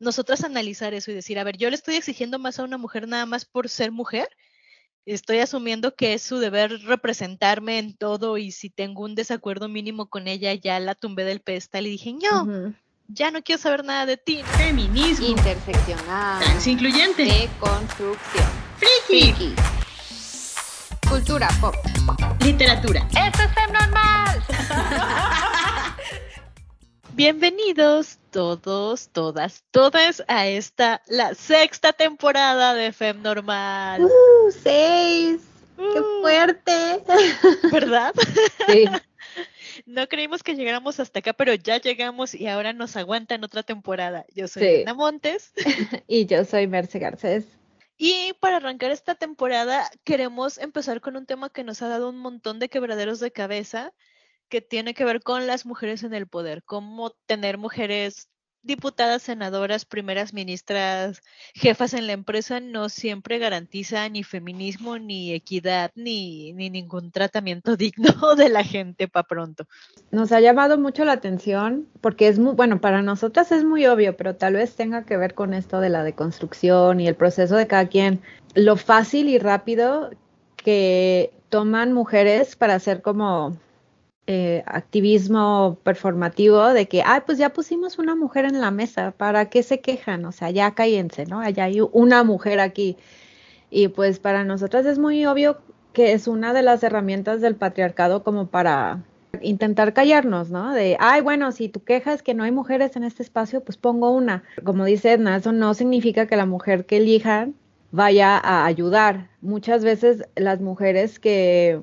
nosotras analizar eso y decir, a ver, yo le estoy exigiendo más a una mujer nada más por ser mujer. Estoy asumiendo que es su deber representarme en todo y si tengo un desacuerdo mínimo con ella, ya la tumbé del pedestal y dije, no, ya no quiero saber nada de ti. Feminismo. Interseccional. Transincluyente. Deconstrucción. Friki. Cultura pop. Literatura. ¡Esto es Normal! Bienvenidos todos, todas, todas a esta, la sexta temporada de Fem Normal. ¡Uh! ¡Seis! ¡Qué Uh. fuerte! ¿Verdad? Sí. No creímos que llegáramos hasta acá, pero ya llegamos y ahora nos aguantan otra temporada. Yo soy Sí. Ana Montes Y yo soy Merce Garcés. y para arrancar esta temporada queremos empezar con un tema que nos ha dado un montón de quebraderos de cabeza que tiene que ver con las mujeres en el poder, cómo tener mujeres diputadas, senadoras, primeras ministras, jefas en la empresa no siempre garantiza ni feminismo, ni equidad, ni, ni ningún tratamiento digno de la gente para pronto. Nos ha llamado mucho la atención porque es muy, bueno, para nosotras es muy obvio, pero tal vez tenga que ver con esto de la deconstrucción y el proceso de cada quien. Lo fácil y rápido que toman mujeres para hacer como eh, activismo performativo de que, ay, pues ya pusimos una mujer en la mesa, ¿para qué se quejan? O sea, ya cállense, ¿no? Allá hay una mujer aquí. Y pues para nosotras es muy obvio que es una de las herramientas del patriarcado como para intentar callarnos, ¿no? De, ay, bueno, si tu queja es que no hay mujeres en este espacio, pues pongo una. Como dice Edna, eso no significa que la mujer que elijan vaya a ayudar. Muchas veces las mujeres que,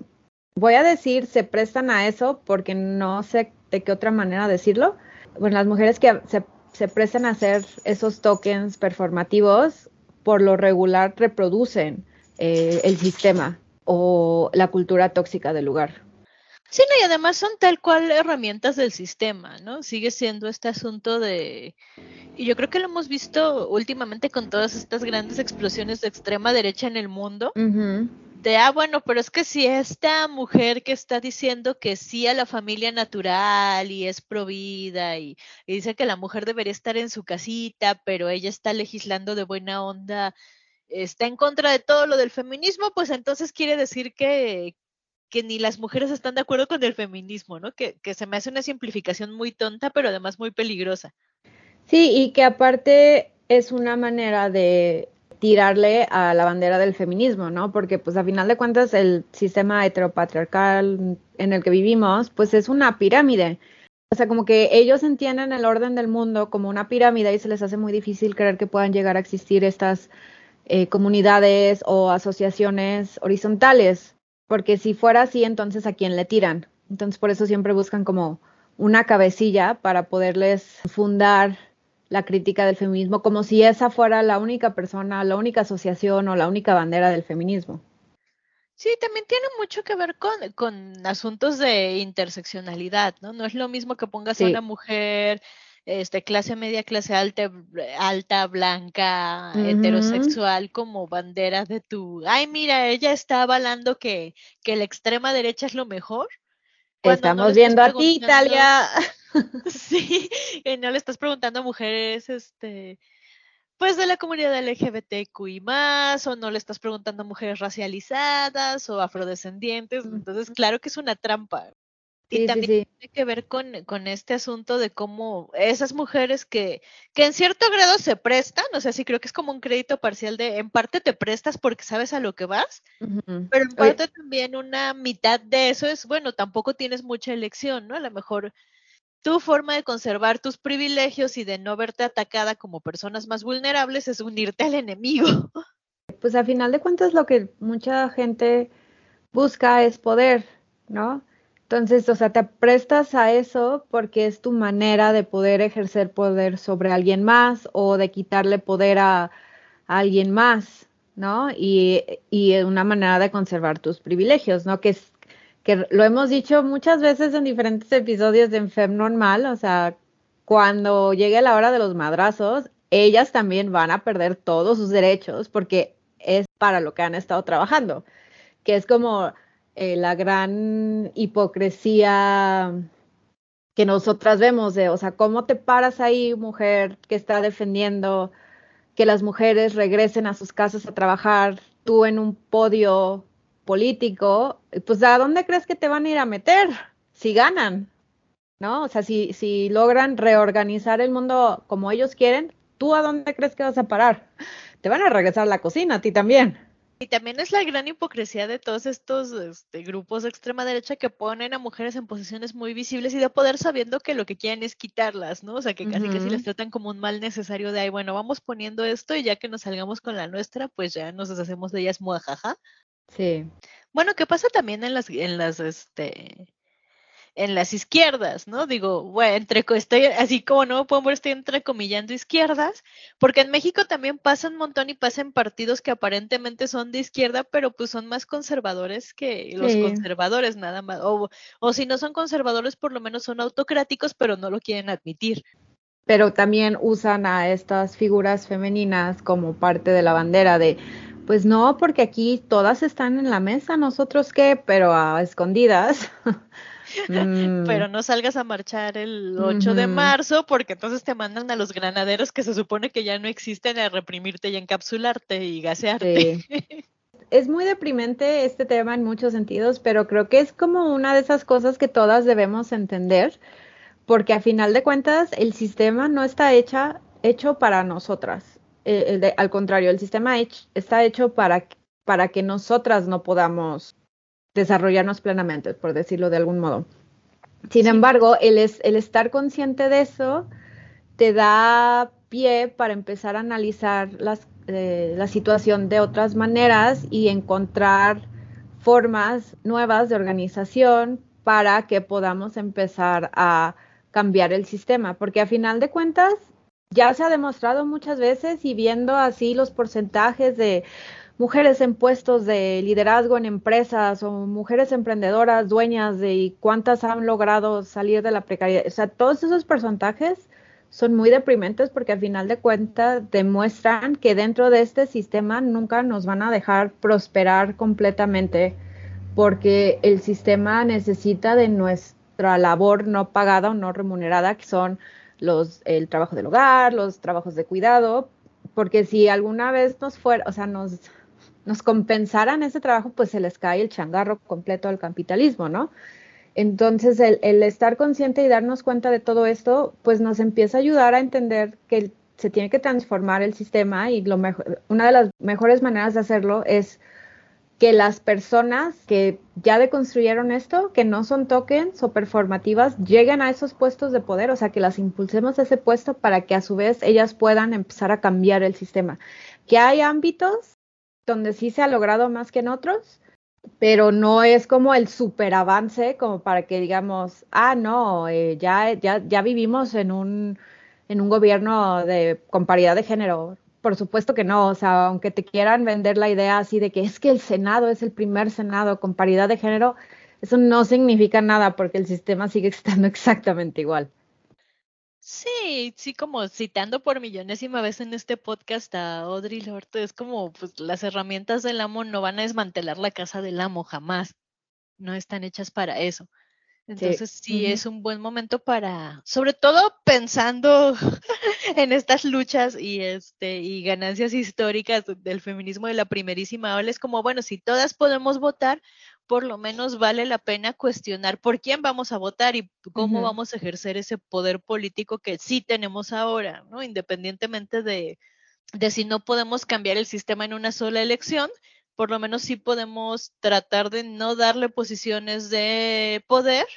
voy a decir, se prestan a eso porque no sé de qué otra manera decirlo. Bueno, las mujeres que se, se prestan a hacer esos tokens performativos, por lo regular reproducen eh, el sistema o la cultura tóxica del lugar. Sí, no, y además son tal cual herramientas del sistema, ¿no? Sigue siendo este asunto de... Y yo creo que lo hemos visto últimamente con todas estas grandes explosiones de extrema derecha en el mundo. De, ah, bueno, pero es que si esta mujer que está diciendo que sí a la familia natural y es provida y, y dice que la mujer debería estar en su casita, pero ella está legislando de buena onda, está en contra de todo lo del feminismo, pues entonces quiere decir que, que ni las mujeres están de acuerdo con el feminismo, ¿no? Que, que se me hace una simplificación muy tonta, pero además muy peligrosa. Sí, y que aparte es una manera de tirarle a la bandera del feminismo, ¿no? Porque pues a final de cuentas el sistema heteropatriarcal en el que vivimos, pues es una pirámide. O sea, como que ellos entienden el orden del mundo como una pirámide y se les hace muy difícil creer que puedan llegar a existir estas eh, comunidades o asociaciones horizontales, porque si fuera así, entonces a quién le tiran. Entonces por eso siempre buscan como una cabecilla para poderles fundar la crítica del feminismo como si esa fuera la única persona, la única asociación o la única bandera del feminismo. Sí, también tiene mucho que ver con, con asuntos de interseccionalidad, ¿no? No es lo mismo que pongas a una mujer, este, clase media, clase alta, alta, blanca, heterosexual, como bandera de tu, ay, mira, ella está avalando que, que la extrema derecha es lo mejor. cuando Estamos viendo a ti, Italia. Sí, y no le estás preguntando a mujeres, este, pues de la comunidad LGBTQI más, o no le estás preguntando a mujeres racializadas o afrodescendientes, entonces claro que es una trampa. Y Sí, sí, también sí. tiene que ver con, con este asunto de cómo esas mujeres que, que en cierto grado se prestan, o sea, sí creo que es como un crédito parcial de, en parte te prestas porque sabes a lo que vas, pero en Oye. parte también una mitad de eso es, bueno, tampoco tienes mucha elección, ¿no? A lo mejor tu forma de conservar tus privilegios y de no verte atacada como personas más vulnerables es unirte al enemigo. Pues a final de cuentas lo que mucha gente busca es poder, ¿no? Entonces, o sea, te prestas a eso porque es tu manera de poder ejercer poder sobre alguien más o de quitarle poder a, alguien más, ¿no? Y, y una manera de conservar tus privilegios, ¿no? Que que lo hemos dicho muchas veces en diferentes episodios de Fem Normal, o sea, cuando llegue la hora de los madrazos, ellas también van a perder todos sus derechos porque es para lo que han estado trabajando, que es como eh, la gran hipocresía que nosotras vemos de, o sea, cómo te paras ahí, mujer que está defendiendo que las mujeres regresen a sus casas a trabajar, tú en un podio político, pues ¿a dónde crees que te van a ir a meter si ganan? ¿No? O sea, si, si logran reorganizar el mundo como ellos quieren, ¿tú a dónde crees que vas a parar? Te van a regresar a la cocina, a ti también. Y también es la gran hipocresía de todos estos este, grupos de extrema derecha que ponen a mujeres en posiciones muy visibles y de poder sabiendo que lo que quieren es quitarlas, ¿no? O sea, que casi que si las tratan como un mal necesario de, ay, bueno, vamos poniendo esto y ya que nos salgamos con la nuestra, pues ya nos deshacemos de ellas muajaja. Sí. Bueno, ¿qué pasa también en las, en las, este, en las izquierdas, ¿no? Digo, bueno, entre, estoy, así como no puedo estoy entrecomillando izquierdas, porque en México también pasa un montón y pasan partidos que aparentemente son de izquierda, pero pues son más conservadores que los conservadores, nada más. O, o si no son conservadores, por lo menos son autocráticos, pero no lo quieren admitir. Pero también usan a estas figuras femeninas como parte de la bandera de, pues no, porque aquí todas están en la mesa, nosotros qué, pero a escondidas. Mm. Pero no salgas a marchar el 8 de marzo porque entonces te mandan a los granaderos que se supone que ya no existen a reprimirte y encapsularte y gasearte. es muy deprimente este tema en muchos sentidos, pero creo que es como una de esas cosas que todas debemos entender, porque a final de cuentas el sistema no está hecha, hecho para nosotras. Eh, al contrario, el sistema está hecho para, para que nosotras no podamos desarrollarnos plenamente, por decirlo de algún modo. Sin embargo, el, es, el estar consciente de eso te da pie para empezar a analizar las, eh, la situación de otras maneras y encontrar formas nuevas de organización para que podamos empezar a cambiar el sistema, porque a final de cuentas ya se ha demostrado muchas veces y viendo así los porcentajes de mujeres en puestos de liderazgo en empresas o mujeres emprendedoras, dueñas de cuántas han logrado salir de la precariedad. O sea, todos esos porcentajes son muy deprimentes porque al final de cuentas demuestran que dentro de este sistema nunca nos van a dejar prosperar completamente porque el sistema necesita de nuestra labor no pagada o no remunerada, que son los el trabajo del hogar, los trabajos de cuidado, porque si alguna vez nos fuera, o sea, nos nos compensaran ese trabajo, pues se les cae el changarro completo al capitalismo, ¿no? Entonces, el, estar consciente y darnos cuenta de todo esto, pues nos empieza a ayudar a entender que se tiene que transformar el sistema y lo mejor, una de las mejores maneras de hacerlo es que las personas que ya deconstruyeron esto, que no son tokens o performativas, lleguen a esos puestos de poder, o sea, que las impulsemos a ese puesto para que a su vez ellas puedan empezar a cambiar el sistema. Que hay ámbitos donde sí se ha logrado más que en otros, pero no es como el super avance como para que digamos, ah, no, eh, ya, ya, ya vivimos en un, en un gobierno de, con paridad de género. Por supuesto que no, o sea, aunque te quieran vender la idea así de que es que el Senado es el primer Senado con paridad de género, eso no significa nada porque el sistema sigue estando exactamente igual. Sí, sí, como citando por millonésima vez en este podcast a Audrey Lorde, es como pues las herramientas del amo no van a desmantelar la casa del amo jamás. No están hechas para eso. Entonces sí, es un buen momento para, sobre todo pensando en estas luchas y este y ganancias históricas del feminismo de la primerísima ola, es como, bueno, si todas podemos votar, por lo menos vale la pena cuestionar por quién vamos a votar y cómo vamos a ejercer ese poder político que sí tenemos ahora, ¿no? Independientemente de, de si no podemos cambiar el sistema en una sola elección, por lo menos sí podemos tratar de no darle posiciones de poder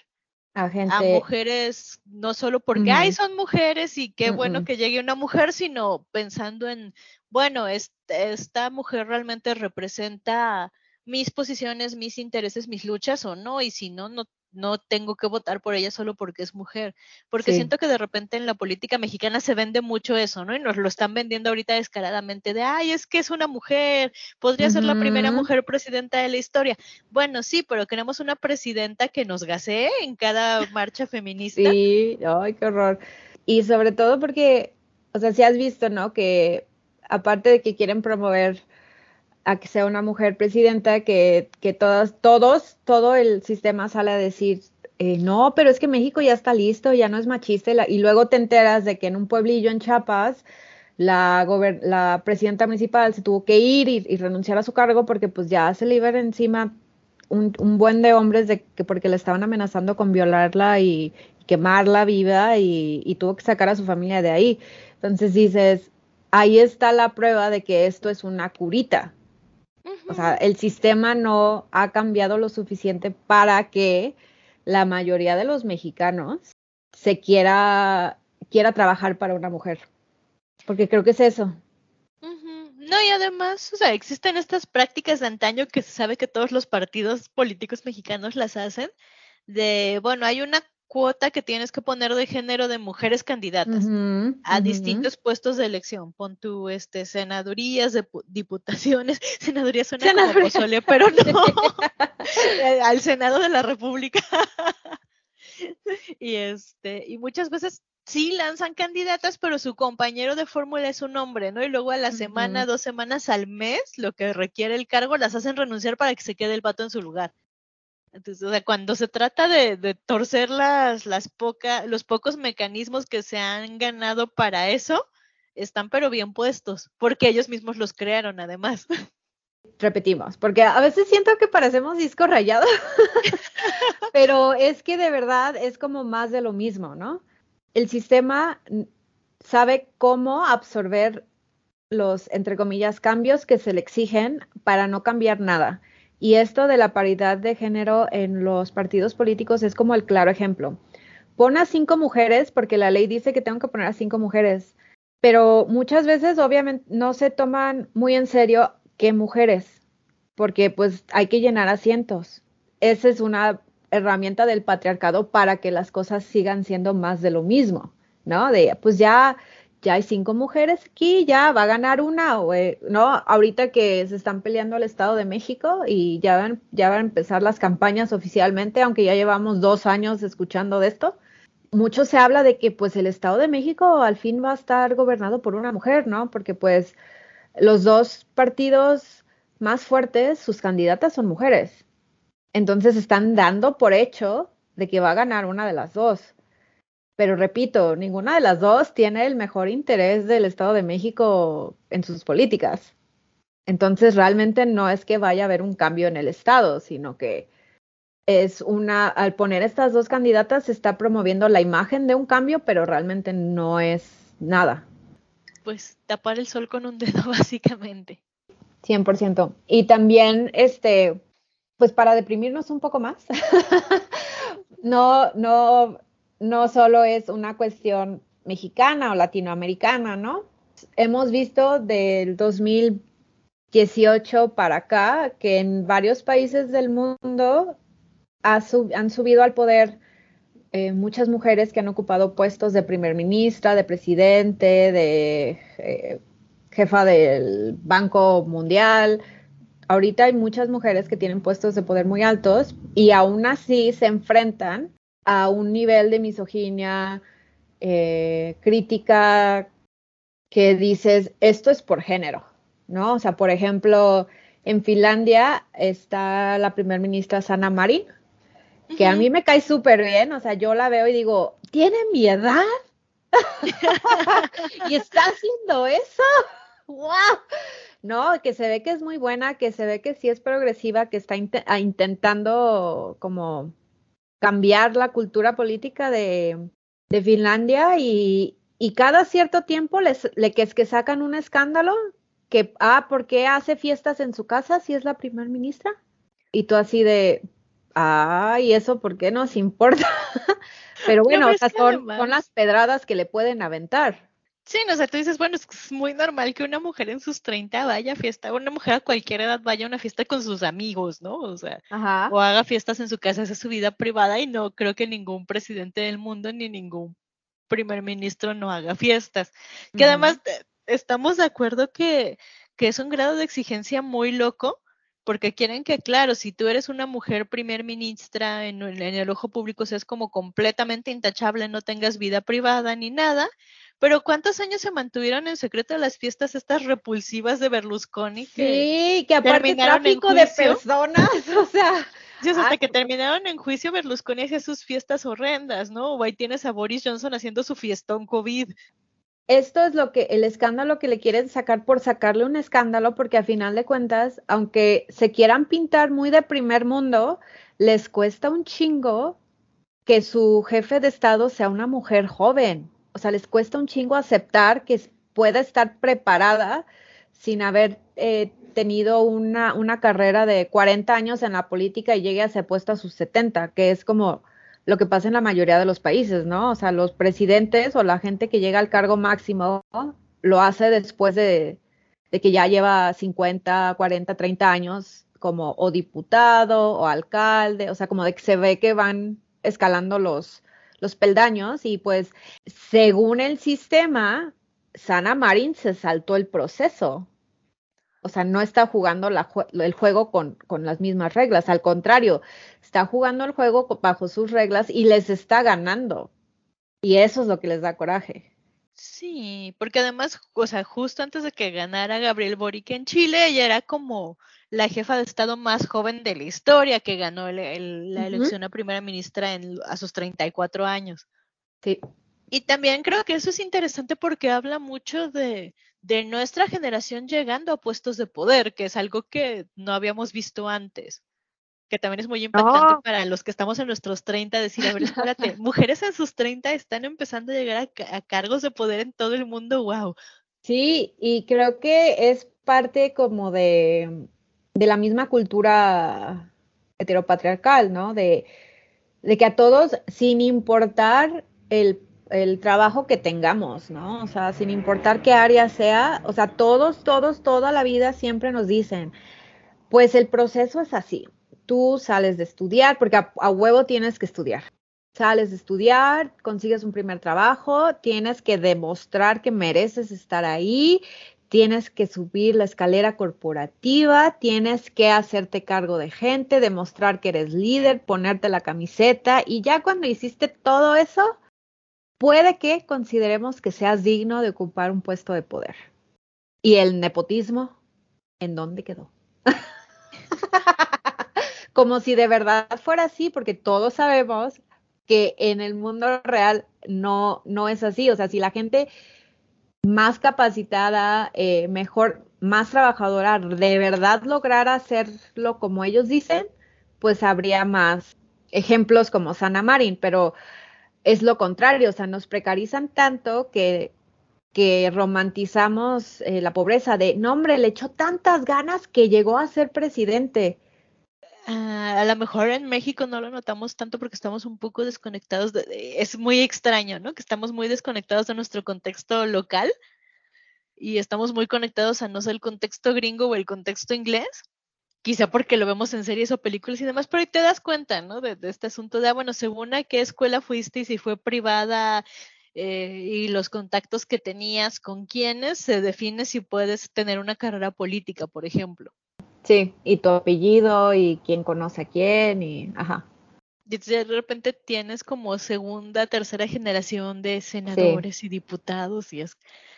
a, mujeres, no solo porque, ay, son mujeres y qué bueno que llegue una mujer, sino pensando en, bueno, esta mujer realmente representa mis posiciones, mis intereses, mis luchas o no, y si no, no, no tengo que votar por ella solo porque es mujer, porque siento que de repente en la política mexicana se vende mucho eso, ¿no? Y nos lo están vendiendo ahorita descaradamente de, ay, es que es una mujer, podría ser la primera mujer presidenta de la historia. Bueno, sí, pero queremos una presidenta que nos gasee en cada marcha feminista. Sí, ay, qué horror. Y sobre todo porque, o sea, si has visto, ¿no? Que aparte de que quieren promover a que sea una mujer presidenta, que, que todas, todos, todo el sistema sale a decir, eh, no, pero es que México ya está listo, ya no es machista. Y, la- y luego te enteras de que en un pueblillo en Chiapas, la, la presidenta municipal se tuvo que ir y, renunciar a su cargo porque pues ya se le iba encima un, buen de hombres de que porque le estaban amenazando con violarla y, quemarla viva y tuvo que sacar a su familia de ahí. Entonces dices, ahí está la prueba de que esto es una curita. O sea, el sistema no ha cambiado lo suficiente para que la mayoría de los mexicanos se quiera, quiera trabajar para una mujer. Porque creo que es eso. No, y además, o sea, existen estas prácticas de antaño que se sabe que todos los partidos políticos mexicanos las hacen, de, bueno, hay una cuota que tienes que poner de género de mujeres candidatas a distintos puestos de elección. Pon tu, este, senadurías, diputaciones, senadurías suena Senadurías. como pozole, pero no, Eh, al Senado de la República. y este, y muchas veces sí lanzan candidatas, pero su compañero de fórmula es un hombre, ¿no? Y luego a la semana, dos semanas al mes, lo que requiere el cargo, las hacen renunciar para que se quede el vato en su lugar. Entonces, o sea, cuando se trata de, de torcer las, las los pocos mecanismos que se han ganado para eso, están pero bien puestos, porque ellos mismos los crearon además. Repetimos, porque a veces siento que parecemos disco rayado, pero es que de verdad es como más de lo mismo, ¿no? El sistema sabe cómo absorber los, entre comillas, cambios que se le exigen para no cambiar nada. Y esto de la paridad de género en los partidos políticos es como el claro ejemplo. Pon a cinco mujeres, porque la ley dice que tengo que poner a cinco mujeres, pero muchas veces obviamente no se toman muy en serio qué mujeres, porque pues hay que llenar asientos. Esa es una herramienta del patriarcado para que las cosas sigan siendo más de lo mismo, ¿no? De pues ya ya hay cinco mujeres aquí, ya va a ganar una, o, eh, ¿no? Ahorita que se están peleando el Estado de México y ya van, ya van a empezar las campañas oficialmente, aunque ya llevamos dos años escuchando de esto. Mucho se habla de que pues el Estado de México al fin va a estar gobernado por una mujer, ¿no? Porque pues los dos partidos más fuertes, sus candidatas son mujeres. Entonces están dando por hecho de que va a ganar una de las dos. Pero repito, ninguna de las dos tiene el mejor interés del Estado de México en sus políticas. Entonces realmente no es que vaya a haber un cambio en el Estado, sino que es una, al poner estas dos candidatas se está promoviendo la imagen de un cambio, pero realmente no es nada. Pues tapar el sol con un dedo, básicamente. 100%. Y también, este, pues para deprimirnos un poco más, no, no, no solo es una cuestión mexicana o latinoamericana, ¿no? Hemos visto del 2018 para acá que en varios países del mundo han subido al poder eh, muchas mujeres que han ocupado puestos de primer ministra, de presidente, de eh, jefa del Banco Mundial. Ahorita hay muchas mujeres que tienen puestos de poder muy altos y aún así se enfrentan a un nivel de misoginia, eh, crítica, que dices, esto es por género, ¿no? O sea, por ejemplo, en Finlandia está la primer ministra Sanna Marin, que a mí me cae súper bien, o sea, yo la veo y digo, ¿tiene mi edad? y está haciendo eso. ¡Wow! No, que se ve que es muy buena, que se ve que sí es progresiva, que está intentando como cambiar la cultura política de, de Finlandia y, y cada cierto tiempo les, le, que es que sacan un escándalo que, ah, ¿por qué hace fiestas en su casa si es la primer ministra? Y tú así de, ah, ¿y eso por qué nos importa? Pero bueno, o sea, son las pedradas que le pueden aventar. Sí, no, o sea, tú dices, bueno, es muy normal que una mujer en sus 30 vaya a fiesta, una mujer a cualquier edad vaya a una fiesta con sus amigos, ¿no? O sea, Ajá. o haga fiestas en su casa, esa es su vida privada y no creo que ningún presidente del mundo ni ningún primer ministro no haga fiestas. Que además eh, estamos de acuerdo que, que es un grado de exigencia muy loco, porque quieren que, claro, si tú eres una mujer primer ministra en, en el ojo público, seas como completamente intachable, no tengas vida privada ni nada. Pero ¿cuántos años se mantuvieron en secreto las fiestas estas repulsivas de Berlusconi? que- Sí, que aparte tráfico de personas, o sea, sea, hasta Ah, que terminaron en juicio, Berlusconi hacía sus fiestas horrendas, ¿no? O ahí tienes a Boris Johnson haciendo su fiestón COVID. Esto es lo que, el escándalo que le quieren sacar por sacarle un escándalo, porque a final de cuentas, aunque se quieran pintar muy de primer mundo, les cuesta un chingo que su jefe de Estado sea una mujer joven. O sea, les cuesta un chingo aceptar que pueda estar preparada sin haber eh, tenido una, una carrera de 40 años en la política y llegue a ese puesto a sus 70, que es como lo que pasa en la mayoría de los países, ¿no? O sea, los presidentes o la gente que llega al cargo máximo lo hace después de, de que ya lleva 50, 40, 30 años como o diputado o alcalde, o sea, como de que se ve que van escalando los, los peldaños y pues según el sistema, Sana Marin se saltó el proceso. O sea, no está jugando la el juego con, con las mismas reglas, al contrario, está jugando el juego bajo sus reglas y les está ganando. Y eso es lo que les da coraje. Sí, porque además, o sea, justo antes de que ganara Gabriel Boric en Chile, ella era como la jefa de Estado más joven de la historia que ganó el- el- la elección a primera ministra en, a sus 34 años. Sí, Y también creo que eso es interesante porque habla mucho de, de nuestra generación llegando a puestos de poder, que es algo que no habíamos visto antes. Que también es muy impactante No. para los que estamos en nuestros 30, decir, a ver, espérate, mujeres en sus 30 están empezando a llegar a, a cargos de poder en todo el mundo, wow. Sí, y creo que es parte como de, de la misma cultura heteropatriarcal, ¿no? De, de que a todos, sin importar el, el trabajo que tengamos, ¿no? O sea, sin importar qué área sea, o sea, todos, todos, toda la vida siempre nos dicen, pues el proceso es así. Tú sales de estudiar, porque a, huevo tienes que estudiar. Sales de estudiar, consigues un primer trabajo, tienes que demostrar que mereces estar ahí, tienes que subir la escalera corporativa, tienes que hacerte cargo de gente, demostrar que eres líder, ponerte la camiseta y ya cuando hiciste todo eso, puede que consideremos que seas digno de ocupar un puesto de poder. ¿Y el nepotismo? ¿En dónde quedó? Como si de verdad fuera así, porque todos sabemos que en el mundo real no, no es así. O sea, si la gente más capacitada, eh, mejor, más trabajadora, de verdad lograra hacerlo como ellos dicen, pues habría más ejemplos como Sana Marin, pero es lo contrario, o sea, nos precarizan tanto que, que romantizamos eh, la pobreza de, no hombre, le echó tantas ganas que llegó a ser presidente. Ah, a lo mejor en México no lo notamos tanto porque estamos un poco desconectados. de- es muy extraño, ¿no? Que estamos muy desconectados de nuestro contexto local y estamos muy conectados a no sé el contexto gringo o el contexto inglés. Quizá porque lo vemos en series o películas y demás, pero ahí te das cuenta, ¿no? De, este asunto de, ah, bueno, según a qué escuela fuiste y si fue privada eh, y los contactos que tenías con quiénes, se define si puedes tener una carrera política, por ejemplo. Sí, y tu apellido y quién conoce a quién y, ajá. Y de repente tienes como segunda, tercera generación de senadores y diputados y es...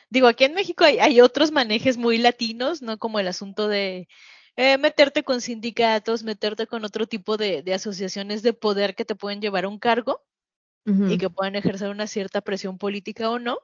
Digo, aquí en México hay, hay otros manejes muy latinos, ¿no? Como el asunto de eh, meterte con sindicatos, meterte con otro tipo de, de asociaciones de poder que te pueden llevar a un cargo y que pueden ejercer una cierta presión política o no.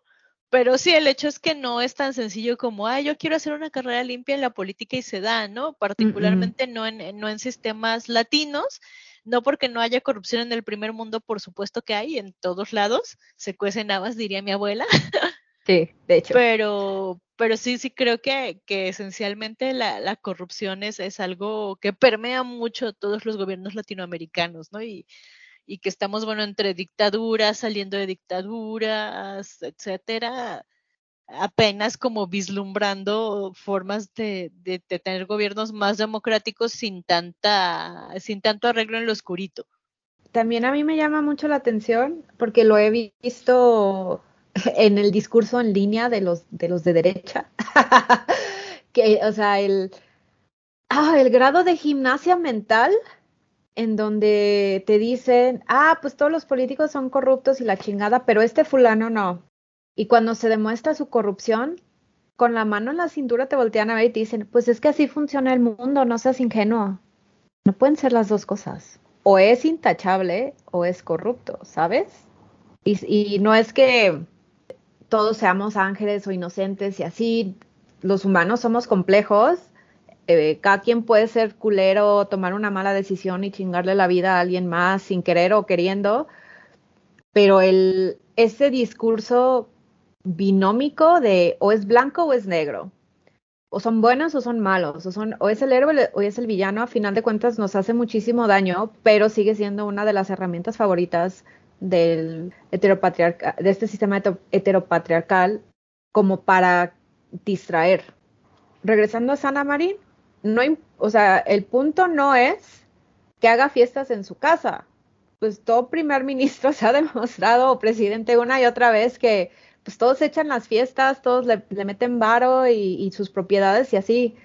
Pero sí, el hecho es que no es tan sencillo como, ah, yo quiero hacer una carrera limpia en la política y se da, ¿no? Particularmente no, en, no en sistemas latinos, no porque no haya corrupción en el primer mundo, por supuesto que hay, en todos lados, se cuecen habas, diría mi abuela, Sí, de hecho. pero, pero sí, sí creo que, que esencialmente la, la corrupción es, es algo que permea mucho todos los gobiernos latinoamericanos, ¿no? Y, y que estamos, bueno, entre dictaduras, saliendo de dictaduras, etcétera, apenas como vislumbrando formas de, de, de tener gobiernos más democráticos sin tanta, sin tanto arreglo en lo oscurito. También a mí me llama mucho la atención porque lo he visto en el discurso en línea de los de los de derecha. que, o sea, el, ah, el grado de gimnasia mental en donde te dicen, ah, pues todos los políticos son corruptos y la chingada, pero este fulano no. Y cuando se demuestra su corrupción, con la mano en la cintura te voltean a ver y te dicen, pues es que así funciona el mundo, no seas ingenuo. No pueden ser las dos cosas. O es intachable o es corrupto, ¿sabes? Y, y no es que todos seamos ángeles o inocentes y así. Los humanos somos complejos. Eh, cada quien puede ser culero, tomar una mala decisión y chingarle la vida a alguien más sin querer o queriendo. Pero ese discurso binómico de o es blanco o es negro. O son buenos o son malos, o es el héroe o es el villano, a final de cuentas nos hace muchísimo daño, pero sigue siendo una de las herramientas favoritas del heteropatriarca, de este sistema heteropatriarcal como para distraer. Regresando a Sana Marín, no, o sea, el punto no es que haga fiestas en su casa. Pues todo primer ministro se ha demostrado, o presidente una y otra vez, que pues todos echan las fiestas, todos le, meten varo y, y, sus propiedades y así.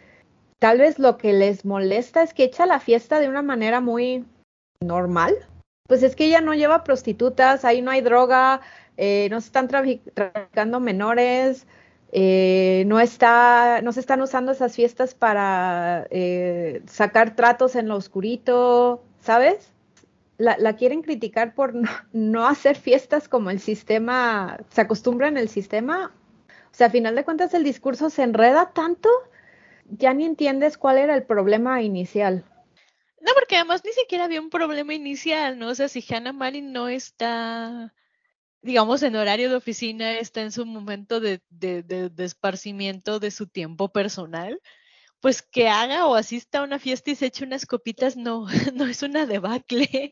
Tal vez lo que les molesta es que echa la fiesta de una manera muy normal. Pues es que ella no lleva prostitutas, ahí no hay droga, eh, no se están traficando menores, eh, no, está, no se están usando esas fiestas para eh, sacar tratos en lo oscurito, ¿sabes? la, quieren criticar por no, hacer fiestas como el sistema, se acostumbra en el sistema. O sea, a final de cuentas el discurso se enreda tanto, ya ni entiendes cuál era el problema inicial. No, porque además ni siquiera había un problema inicial, ¿no? O sea, si Hannah Marin no está, digamos, en horario de oficina, está en su momento de, de, de, de esparcimiento de su tiempo personal, pues que haga o asista a una fiesta y se eche unas copitas, no, no es una debacle.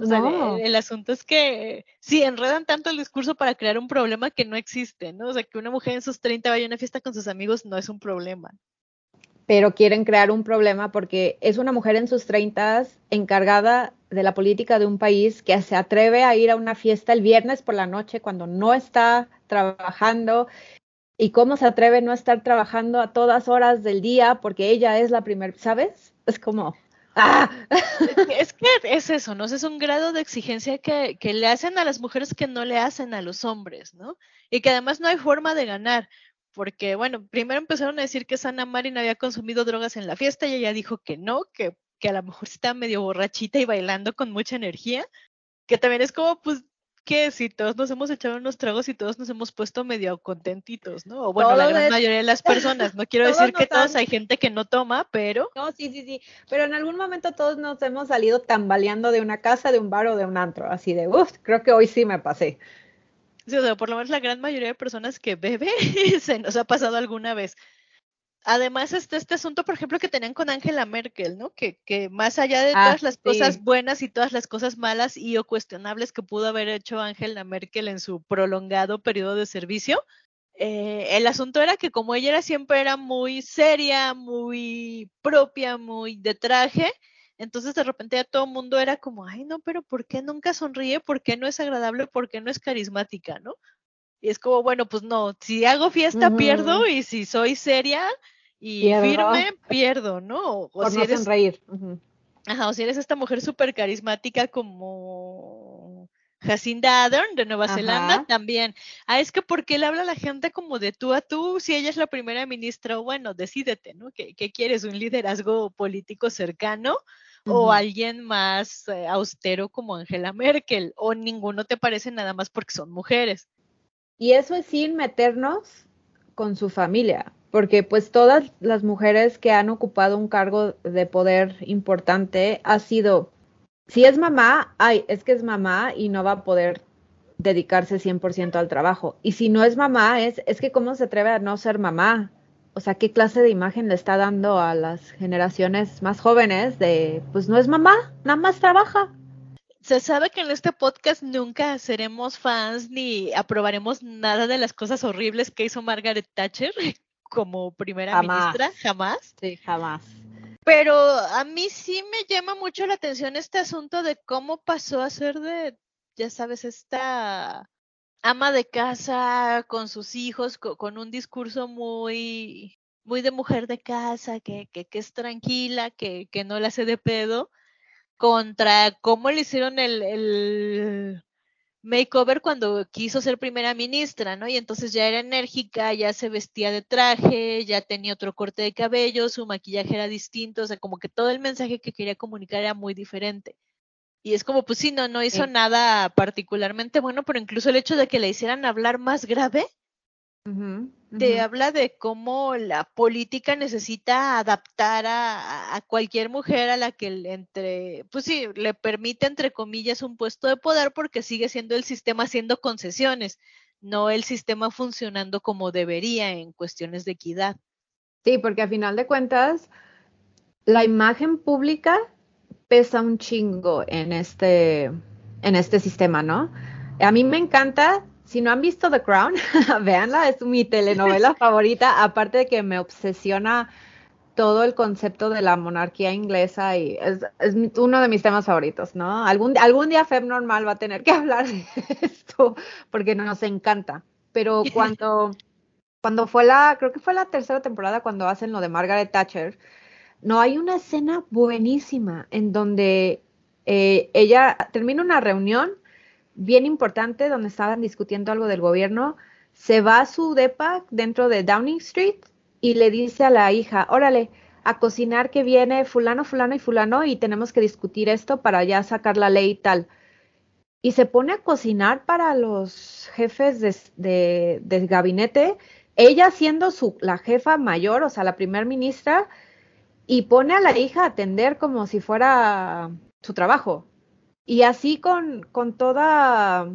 O sea, el, asunto es que sí, enredan tanto el discurso para crear un problema que no existe, ¿no? O sea, que una mujer en sus 30 vaya a una fiesta con sus amigos no es un problema. Pero quieren crear un problema porque es una mujer en sus 30 encargada de la política de un país que se atreve a ir a una fiesta el viernes por la noche cuando no está trabajando y cómo se atreve no a estar trabajando a todas horas del día porque ella es la primera, ¿sabes? Es como, ¡ah! Es que es eso, ¿no? Es un grado de exigencia que, que, le hacen a las mujeres que no le hacen a los hombres, ¿no? Y que además no hay forma de ganar, porque, bueno, primero empezaron a decir que Sana Marin había consumido drogas en la fiesta y ella dijo que no, que, que a lo mejor está medio borrachita y bailando con mucha energía, que también es como, pues, que si todos nos hemos echado unos tragos y todos nos hemos puesto medio contentitos, ¿no? O bueno, la gran mayoría de las personas. No quiero decir que todos hay gente que no toma, pero. No, sí, sí, sí. Pero en algún momento todos nos hemos salido tambaleando de una casa, de un bar o de un antro. Así de, uff, creo que hoy sí me pasé. Sí, o sea, por lo menos la gran mayoría de personas que bebe se nos ha pasado alguna vez además está este asunto, por ejemplo, que tenían con Angela Merkel, ¿no? Que, que más allá de ah, todas las cosas buenas y todas las cosas malas y o cuestionables que pudo haber hecho Angela Merkel en su prolongado periodo de servicio, eh, el asunto era que como ella era siempre era muy seria, muy propia, muy de traje, entonces de repente ya todo el mundo era como, ay no, pero ¿por qué nunca sonríe? ¿Por qué no es agradable? ¿Por qué no es carismática? ¿No? Y es como, bueno, pues no, si hago fiesta pierdo y si soy seria y firme pierdo, ¿no? O Por si no eres... sonreír. Ajá, o si eres esta mujer súper carismática como Jacinda Ardern de Nueva Zelanda también. Ah, es que porque le habla a la gente como de tú a tú, si ella es la primera ministra, bueno, decídete, ¿no? ¿Qué, qué quieres? ¿Un liderazgo político cercano? o alguien más eh, austero como Angela Merkel, o ninguno te parece nada más porque son mujeres. Y eso es sin meternos con su familia, porque pues todas las mujeres que han ocupado un cargo de poder importante ha sido, si es mamá, ay, es que es mamá y no va a poder dedicarse 100% al trabajo. Y si no es mamá, es, es que cómo se atreve a no ser mamá. O sea, ¿qué clase de imagen le está dando a las generaciones más jóvenes de, pues no es mamá, nada más trabaja? Se sabe que en este podcast nunca seremos fans ni aprobaremos nada de las cosas horribles que hizo Margaret Thatcher como primera ministra, jamás. Sí, jamás. Pero a mí sí me llama mucho la atención este asunto de cómo pasó a ser de, ya sabes, esta ama de casa con sus hijos, con, un discurso muy, muy de mujer de casa, que, que, que es tranquila, que, que no la hace de pedo, contra cómo le hicieron el, el makeover cuando quiso ser primera ministra, ¿no? Y entonces ya era enérgica, ya se vestía de traje, ya tenía otro corte de cabello, su maquillaje era distinto, o sea, como que todo el mensaje que quería comunicar era muy diferente. Y es como, pues sí, no, no hizo Sí. nada particularmente bueno, pero incluso el hecho de que le hicieran hablar más grave, Te habla de cómo la política necesita adaptar a, a cualquier mujer a la que le entre, pues sí, le permite entre comillas un puesto de poder porque sigue siendo el sistema haciendo concesiones, no el sistema funcionando como debería en cuestiones de equidad. Sí, porque a final de cuentas, la imagen pública pesa un chingo en este, en este sistema, ¿no? A mí me encanta, si no han visto The Crown, véanla, es mi telenovela favorita, aparte de que me obsesiona todo el concepto de la monarquía inglesa y es, uno de mis temas favoritos, ¿no? Algún, algún día Feb Normal va a tener que hablar de esto porque nos encanta, pero cuando cuando fue la, creo que fue la tercera temporada cuando hacen lo de Margaret Thatcher, no hay una escena buenísima en donde eh, ella termina una reunión bien importante donde estaban discutiendo algo del gobierno, se va a su depa dentro de Downing Street y le dice a la hija, órale, a cocinar que viene fulano, fulano y fulano y tenemos que discutir esto para ya sacar la ley y tal. Y se pone a cocinar para los jefes de, gabinete ella siendo su, la jefa mayor, o sea, la primer ministra, y pone a la hija a atender como si fuera su trabajo. Y así con, con toda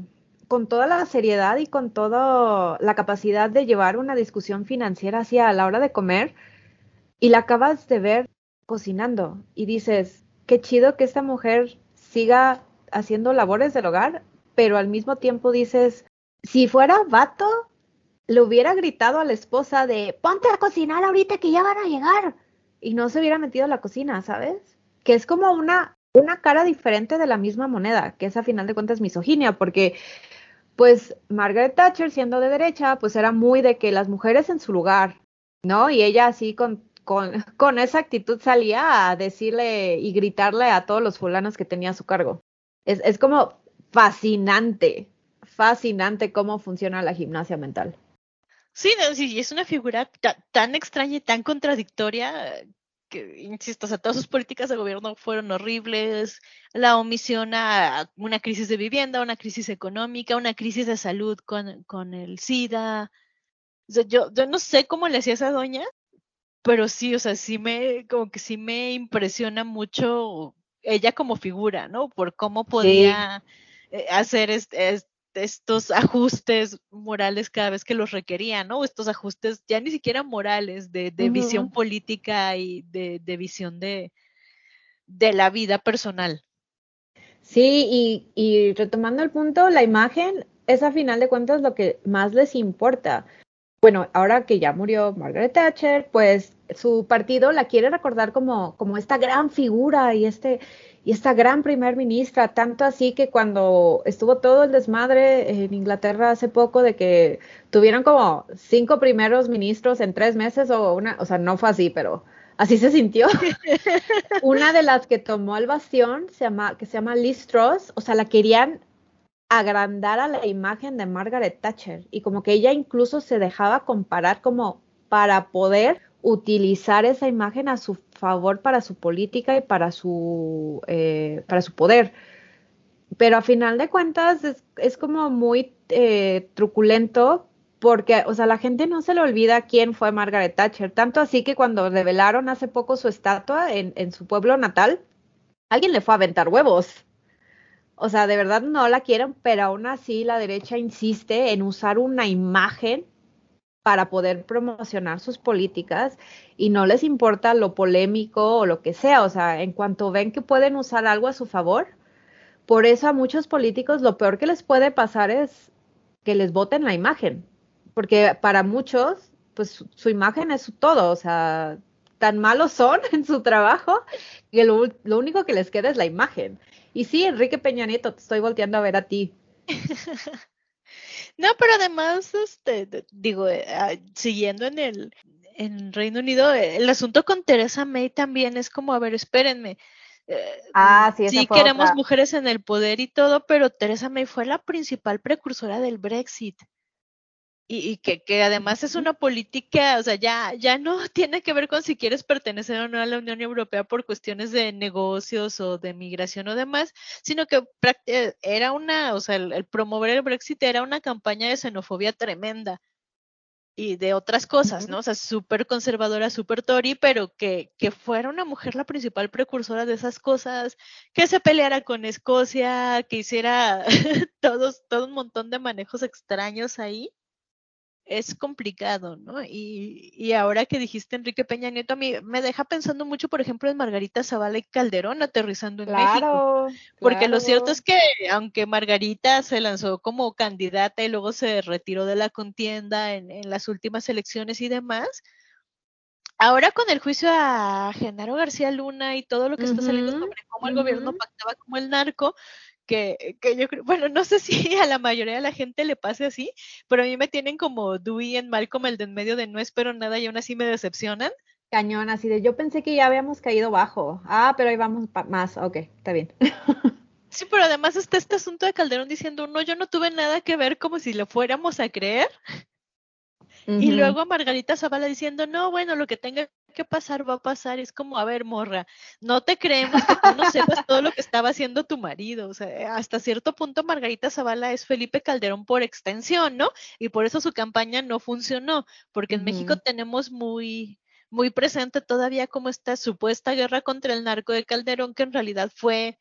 con toda la seriedad y con toda la capacidad de llevar una discusión financiera hacia la hora de comer, y la acabas de ver cocinando, y dices, qué chido que esta mujer siga haciendo labores del hogar, pero al mismo tiempo dices, si fuera vato, le hubiera gritado a la esposa de ponte a cocinar ahorita que ya van a llegar y no se hubiera metido a la cocina, ¿sabes? Que es como una, una cara diferente de la misma moneda, que es a final de cuentas misoginia, porque pues Margaret Thatcher siendo de derecha, pues era muy de que las mujeres en su lugar, ¿no? Y ella así con, con, esa actitud salía a decirle y gritarle a todos los fulanos que tenía a su cargo. Es, es como fascinante, fascinante cómo funciona la gimnasia mental. Sí, no, sí, es una figura ta- tan extraña y tan contradictoria que, insisto, o sea, todas sus políticas de gobierno fueron horribles, la omisión a una crisis de vivienda, una crisis económica, una crisis de salud con, con el SIDA. O sea, yo, yo no sé cómo le hacía esa doña, pero sí, o sea, sí me, como que sí me impresiona mucho ella como figura, ¿no? Por cómo podía eh, hacer este, este estos ajustes morales cada vez que los requerían, ¿no? Estos ajustes ya ni siquiera morales, de, de visión política y de, de visión de, de la vida personal. Sí, y, y retomando el punto, la imagen es a final de cuentas lo que más les importa. Bueno, ahora que ya murió Margaret Thatcher, pues su partido la quiere recordar como, como esta gran figura y, este, y esta gran primer ministra, tanto así que cuando estuvo todo el desmadre en Inglaterra hace poco de que tuvieron como cinco primeros ministros en tres meses o una, o sea, no fue así, pero así se sintió. una de las que tomó el bastión se llama, que se llama Liz Truss, o sea, la querían agrandar a la imagen de Margaret Thatcher y como que ella incluso se dejaba comparar como para poder utilizar esa imagen a su favor para su política y para su, eh, para su poder. Pero a final de cuentas es, es como muy eh, truculento porque, o sea, la gente no se le olvida quién fue Margaret Thatcher. Tanto así que cuando revelaron hace poco su estatua en, en su pueblo natal, alguien le fue a aventar huevos. O sea, de verdad no la quieren, pero aún así la derecha insiste en usar una imagen para poder promocionar sus políticas y no les importa lo polémico o lo que sea. O sea, en cuanto ven que pueden usar algo a su favor, por eso a muchos políticos lo peor que les puede pasar es que les voten la imagen. Porque para muchos, pues su, imagen es su todo. O sea, tan malos son en su trabajo que lo único que les queda es la imagen. Y sí, Enrique Peña Nieto, te estoy volteando a ver a ti. No, pero además, este, digo, eh, ah, siguiendo en el en Reino Unido, eh, el asunto con Teresa May también es como, a ver, espérenme, eh, Ah, sí, sí queremos otra. mujeres en el poder y todo, pero Teresa May fue la principal precursora del Brexit. Y, y que, que además es una política, o sea, ya, ya no tiene que ver con si quieres pertenecer o no a la Unión Europea por cuestiones de negocios o de migración o demás, sino que eh, era una, o sea, el, el promover el Brexit era una campaña de xenofobia tremenda y de otras cosas, ¿no? O sea, súper conservadora, súper Tory, pero que, que fuera una mujer la principal precursora de esas cosas, que se peleara con Escocia, que hiciera todos, todo un montón de manejos extraños ahí, es complicado, ¿no? Y, y ahora que dijiste Enrique Peña Nieto, a mí me deja pensando mucho, por ejemplo, en Margarita Zavala y Calderón aterrizando en México. Claro. Porque lo cierto es que aunque Margarita se lanzó como candidata y luego se retiró de la contienda en, en las últimas elecciones y demás, ahora con el juicio a Genaro García Luna y todo lo que está saliendo sobre cómo el gobierno pactaba como el narco, que, que yo creo, bueno, no sé si a la mayoría de la gente le pase así, pero a mí me tienen como Dewey en Malcolm, el de en medio de no espero nada y aún así me decepcionan. Cañón, así de yo pensé que ya habíamos caído bajo. Ah, pero ahí vamos más. Ok, está bien. Sí, pero además está este asunto de Calderón diciendo, no, yo no tuve nada que ver como si lo fuéramos a creer. Y luego Margarita Zavala diciendo, no, bueno, lo que tenga que pasar va a pasar. Es como, a ver, morra, no te creemos que tú no sepas todo lo que estaba haciendo tu marido. O sea, hasta cierto punto Margarita Zavala es Felipe Calderón por extensión, ¿no? Y por eso su campaña no funcionó, porque en México tenemos muy muy presente todavía como esta supuesta guerra contra el narco de Calderón, que en realidad fue,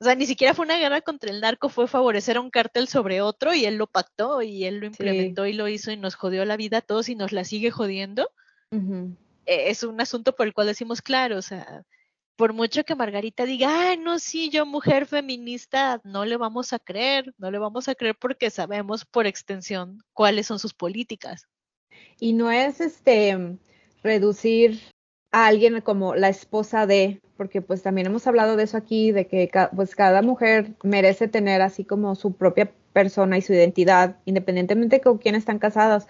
o sea, ni siquiera fue una guerra contra el narco, fue favorecer a un cártel sobre otro y él lo pactó y él lo Sí. implementó y lo hizo y nos jodió la vida a todos y nos la sigue jodiendo. Eh, es un asunto por el cual decimos, claro, o sea, por mucho que Margarita diga, ay, no, sí, yo mujer feminista, no le vamos a creer, no le vamos a creer porque sabemos por extensión cuáles son sus políticas. Y no es este reducir a alguien como la esposa de, porque pues también hemos hablado de eso aquí, de que pues cada mujer merece tener así como su propia persona y su identidad, independientemente con quién están casadas.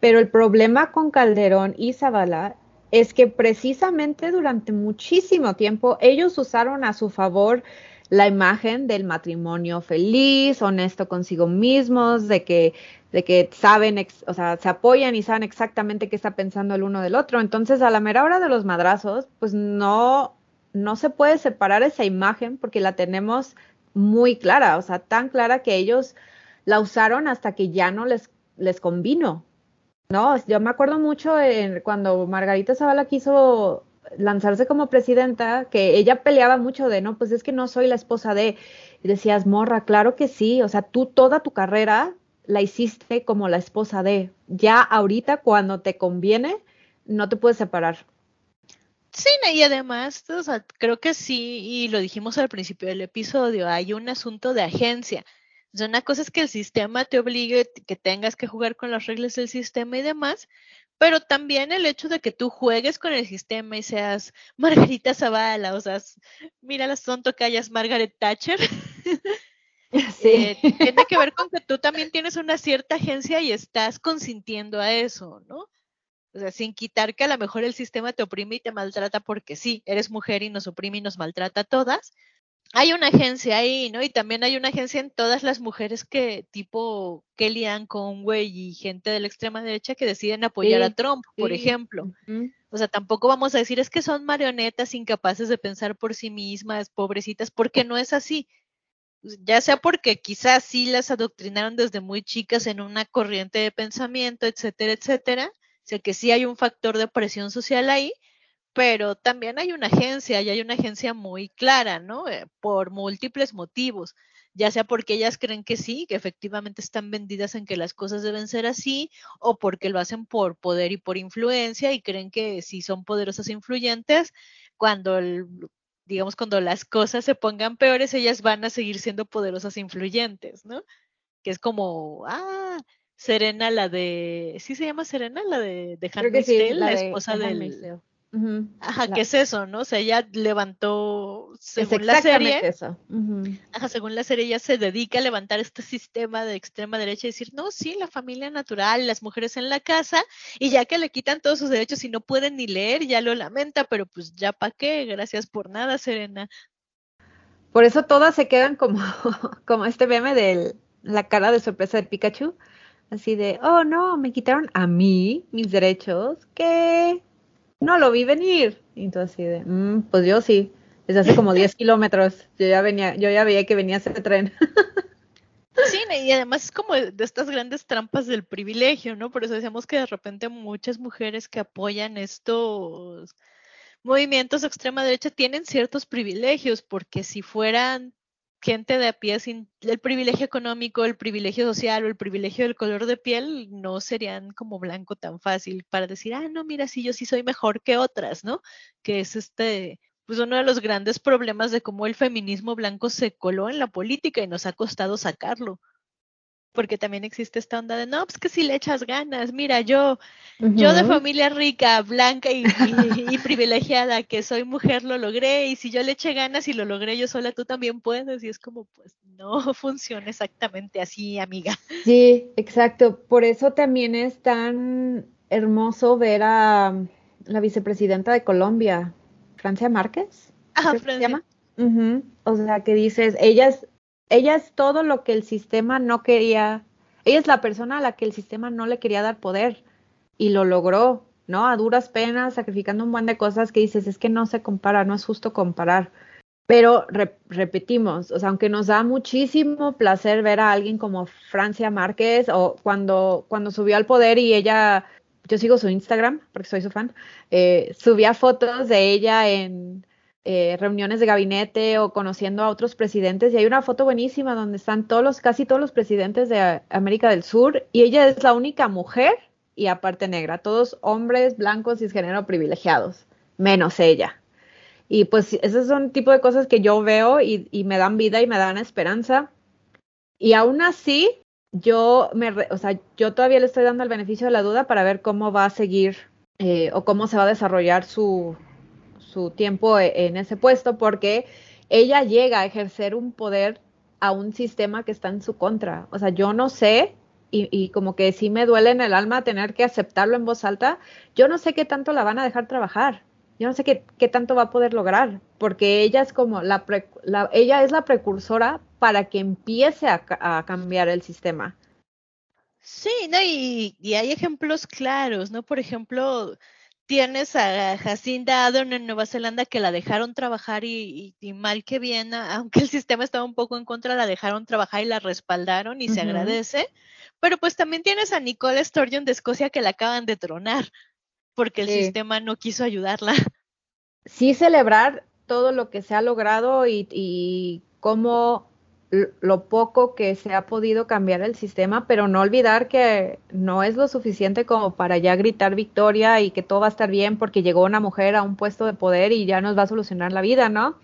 Pero el problema con Calderón y Zavala es que precisamente durante muchísimo tiempo ellos usaron a su favor la imagen del matrimonio feliz, honesto consigo mismos, de que de que saben, o sea, se apoyan y saben exactamente qué está pensando el uno del otro. Entonces, a la mera hora de los madrazos, pues no, no se puede separar esa imagen porque la tenemos muy clara, o sea, tan clara que ellos la usaron hasta que ya no les, les convino. No, yo me acuerdo mucho en- cuando Margarita Zavala quiso lanzarse como presidenta, que ella peleaba mucho de, no, pues es que no soy la esposa de, y decías, morra, claro que sí, o sea, tú toda tu carrera la hiciste como la esposa de, ya ahorita cuando te conviene, no te puedes separar. Sí, y además, o sea, creo que sí, y lo dijimos al principio del episodio, hay un asunto de agencia. O sea, una cosa es que el sistema te obligue, que tengas que jugar con las reglas del sistema y demás, pero también el hecho de que tú juegues con el sistema y seas Margarita Zavala, o sea, mira las tonto que hayas Margaret Thatcher, eh, tiene que ver con que tú también tienes una cierta agencia y estás consintiendo a eso, ¿no? O sea, sin quitar que a lo mejor el sistema te oprime y te maltrata porque sí, eres mujer y nos oprime y nos maltrata a todas. Hay una agencia ahí, ¿no? Y también hay una agencia en todas las mujeres que, tipo Kellyanne Conway y gente de la extrema derecha que deciden apoyar a Trump, por sí. ejemplo. O sea, tampoco vamos a decir es que son marionetas incapaces de pensar por sí mismas, pobrecitas, porque no es así. Ya sea porque quizás sí las adoctrinaron desde muy chicas en una corriente de pensamiento, etcétera, etcétera. O sea, que sí hay un factor de presión social ahí, pero también hay una agencia y hay una agencia muy clara, ¿no? Eh, por múltiples motivos, ya sea porque ellas creen que sí, que efectivamente están vendidas en que las cosas deben ser así, o porque lo hacen por poder y por influencia y creen que si son poderosas e influyentes, cuando el- digamos, cuando las cosas se pongan peores, ellas van a seguir siendo poderosas e influyentes, ¿no? Que es como, ah, Serena, la de, ¿sí se llama Serena? La de, de Handmaid's sí, la esposa de del, Ajá, La- ¿qué es eso, no? O sea, ella levantó, es según la serie, eso. Ujú. ajá, según la serie, ella se dedica a levantar este sistema de extrema derecha y decir, no, sí, la familia natural, las mujeres en la casa, y ya que le quitan todos sus derechos y no pueden ni leer, ya lo lamenta, pero pues ya pa' qué, gracias por nada, Serena. Por eso todas se quedan como, como este meme de la cara de sorpresa de Pikachu. Así de, oh no, me quitaron a mí mis derechos, que no lo vi venir. Y entonces así de, "Mm, pues yo sí, desde hace como 10 kilómetros, yo ya venía, yo ya veía que venía ese tren. Sí, y además es como de de estas grandes trampas del privilegio, ¿no? Por eso decíamos que de repente muchas mujeres que apoyan estos movimientos de extrema derecha tienen ciertos privilegios, porque si fueran gente de a pie sin el privilegio económico, el privilegio social o el privilegio del color de piel, no serían como blanco tan fácil para decir, ah, no, mira, sí, yo sí soy mejor que otras, ¿no? Que es este, pues uno de los grandes problemas de cómo el feminismo blanco se coló en la política y nos ha costado sacarlo. Porque también existe esta onda de, no, pues que si le echas ganas, mira, yo, yo de familia rica, blanca y, y- y privilegiada, que soy mujer, lo logré, y si yo le eché ganas y lo logré yo sola, tú también puedes, y es como, pues no funciona exactamente así, amiga. Sí, exacto. Por eso también es tan hermoso ver a la vicepresidenta de Colombia, Francia Márquez, Ah, que se Francia. llama. O sea, que dices, ella es, ella es todo lo que el sistema no quería, ella es la persona a la que el sistema no le quería dar poder y lo logró, ¿no? A duras penas, sacrificando un buen de cosas que dices, es que no se compara, no es justo comparar. Pero re- repetimos, o sea, aunque nos da muchísimo placer ver a alguien como Francia Márquez o cuando, cuando subió al poder y ella, yo sigo su Instagram porque soy su fan, eh, subía fotos de ella en eh, reuniones de gabinete o conociendo a otros presidentes y hay una foto buenísima donde están todos casi todos los presidentes de América del Sur y ella es la única mujer y aparte negra, todos hombres blancos y género privilegiados, menos ella. Y pues esos son tipo de cosas que yo veo y, me dan vida y me dan esperanza. Y aún así, yo me, o sea, yo todavía le estoy dando el beneficio de la duda para ver cómo va a seguir eh, o cómo se va a desarrollar su, su tiempo e- en ese puesto, porque ella llega a ejercer un poder a un sistema que está en su contra. O sea, yo no sé, y, y como que sí me duele en el alma tener que aceptarlo en voz alta, yo no sé qué tanto la van a dejar trabajar. Yo no sé qué, qué tanto va a poder lograr, porque ella es como la, pre- la- ella es la precursora para que empiece a, a cambiar el sistema. Sí, ¿no? Y, y hay ejemplos claros, ¿no? Por ejemplo, tienes a Jacinda Ardern en Nueva Zelanda que la dejaron trabajar y, y- y mal que bien, aunque el sistema estaba un poco en contra, la dejaron trabajar y la respaldaron y se agradece. Pero pues también tienes a Nicole Sturgeon de Escocia que la acaban de tronar porque el Sí. sistema no quiso ayudarla. sí celebrar todo lo que se ha logrado y, y cómo lo poco que se ha podido cambiar el sistema, pero no olvidar que no es lo suficiente como para ya gritar victoria y que todo va a estar bien porque llegó una mujer a un puesto de poder y ya nos va a solucionar la vida, ¿no?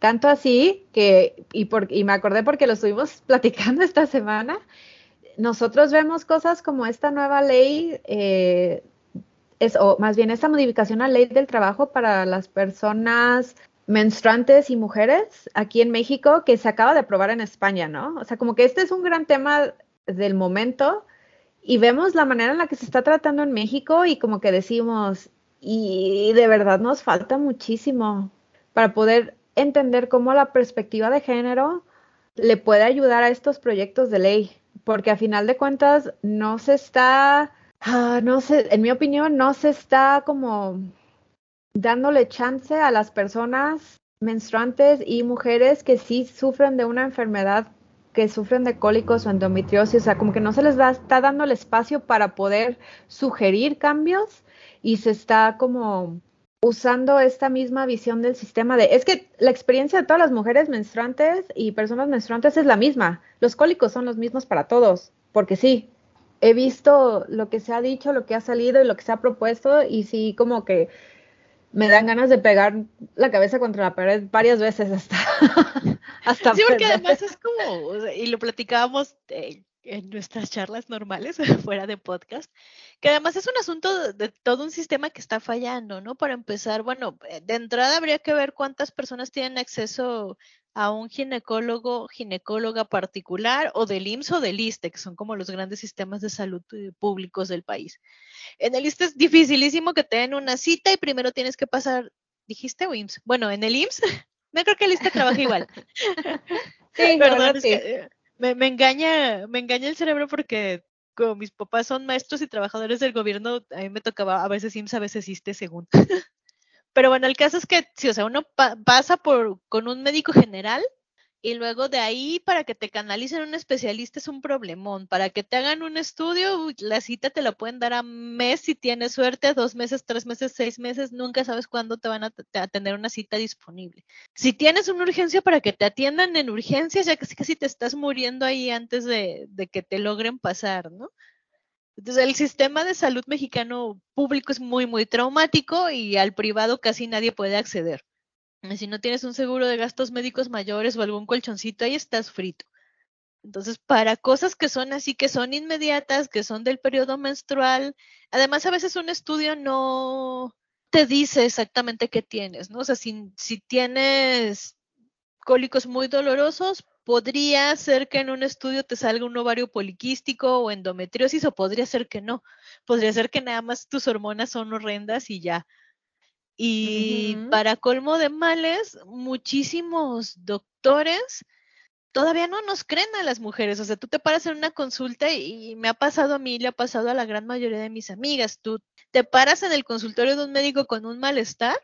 Tanto así que, y, por, y me acordé porque lo estuvimos platicando esta semana, nosotros vemos cosas como esta nueva ley eh, o más bien esta modificación a la ley del trabajo para las personas menstruantes y mujeres aquí en México que se acaba de aprobar en España, ¿no? O sea, como que este es un gran tema del momento y vemos la manera en la que se está tratando en México y como que decimos, y de verdad nos falta muchísimo para poder entender cómo la perspectiva de género le puede ayudar a estos proyectos de ley, porque a final de cuentas no se está Ah, no sé, en mi opinión, no se está como dándole chance a las personas menstruantes y mujeres que sí sufren de una enfermedad, que sufren de cólicos o endometriosis, o sea, como que no se les da, está dando el espacio para poder sugerir cambios y se está como usando esta misma visión del sistema de, es que la experiencia de todas las mujeres menstruantes y personas menstruantes es la misma, los cólicos son los mismos para todos, porque sí, he visto lo que se ha dicho, lo que ha salido y lo que se ha propuesto y sí como que me dan ganas de pegar la cabeza contra la pared varias veces hasta hasta Sí, porque perder. además es como, o sea, y lo platicábamos eh, en nuestras charlas normales, fuera de podcast, que además es un asunto de, de todo un sistema que está fallando, ¿no? Para empezar, bueno, eh, de entrada habría que ver cuántas personas tienen acceso a un ginecólogo, ginecóloga particular, o del IMSS o del ISSSTE, que son como los grandes sistemas de salud eh, públicos del país. En el ISSSTE es dificilísimo que te den una cita y primero tienes que pasar, ¿dijiste o IMSS? Bueno, en el IMSS Me creo que lista trabaja igual. Sí, Perdón, es que, eh, me, me engaña, me engaña el cerebro porque como mis papás son maestros y trabajadores del gobierno, a mí me tocaba a veces IMSS, a veces ISSSTE, según. Pero bueno, el caso es que si, o sea, uno pa- pasa por con un médico general y luego de ahí para que te canalicen un especialista es un problemón. Para que te hagan un estudio, la cita te la pueden dar a mes si tienes suerte, dos meses, tres meses, seis meses, nunca sabes cuándo te van a, a tener una cita disponible. Si tienes una urgencia para que te atiendan en urgencias, ya casi casi te estás muriendo ahí antes de, de que te logren pasar, ¿no? Entonces, el sistema de salud mexicano público es muy, muy traumático y al privado casi nadie puede acceder. Si no tienes un seguro de gastos médicos mayores o algún colchoncito, ahí estás frito. Entonces, para cosas que son así, que son inmediatas, que son del periodo menstrual, además a veces un estudio no te dice exactamente qué tienes, ¿no? O sea, si, si tienes cólicos muy dolorosos, podría ser que en un estudio te salga un ovario poliquístico o endometriosis, o podría ser que no. Podría ser que nada más tus hormonas son horrendas y ya. Y para colmo de males, muchísimos doctores todavía no nos creen a las mujeres. O sea, tú te paras en una consulta y, y me ha pasado a mí, le ha pasado a la gran mayoría de mis amigas. Tú te paras en el consultorio de un médico con un malestar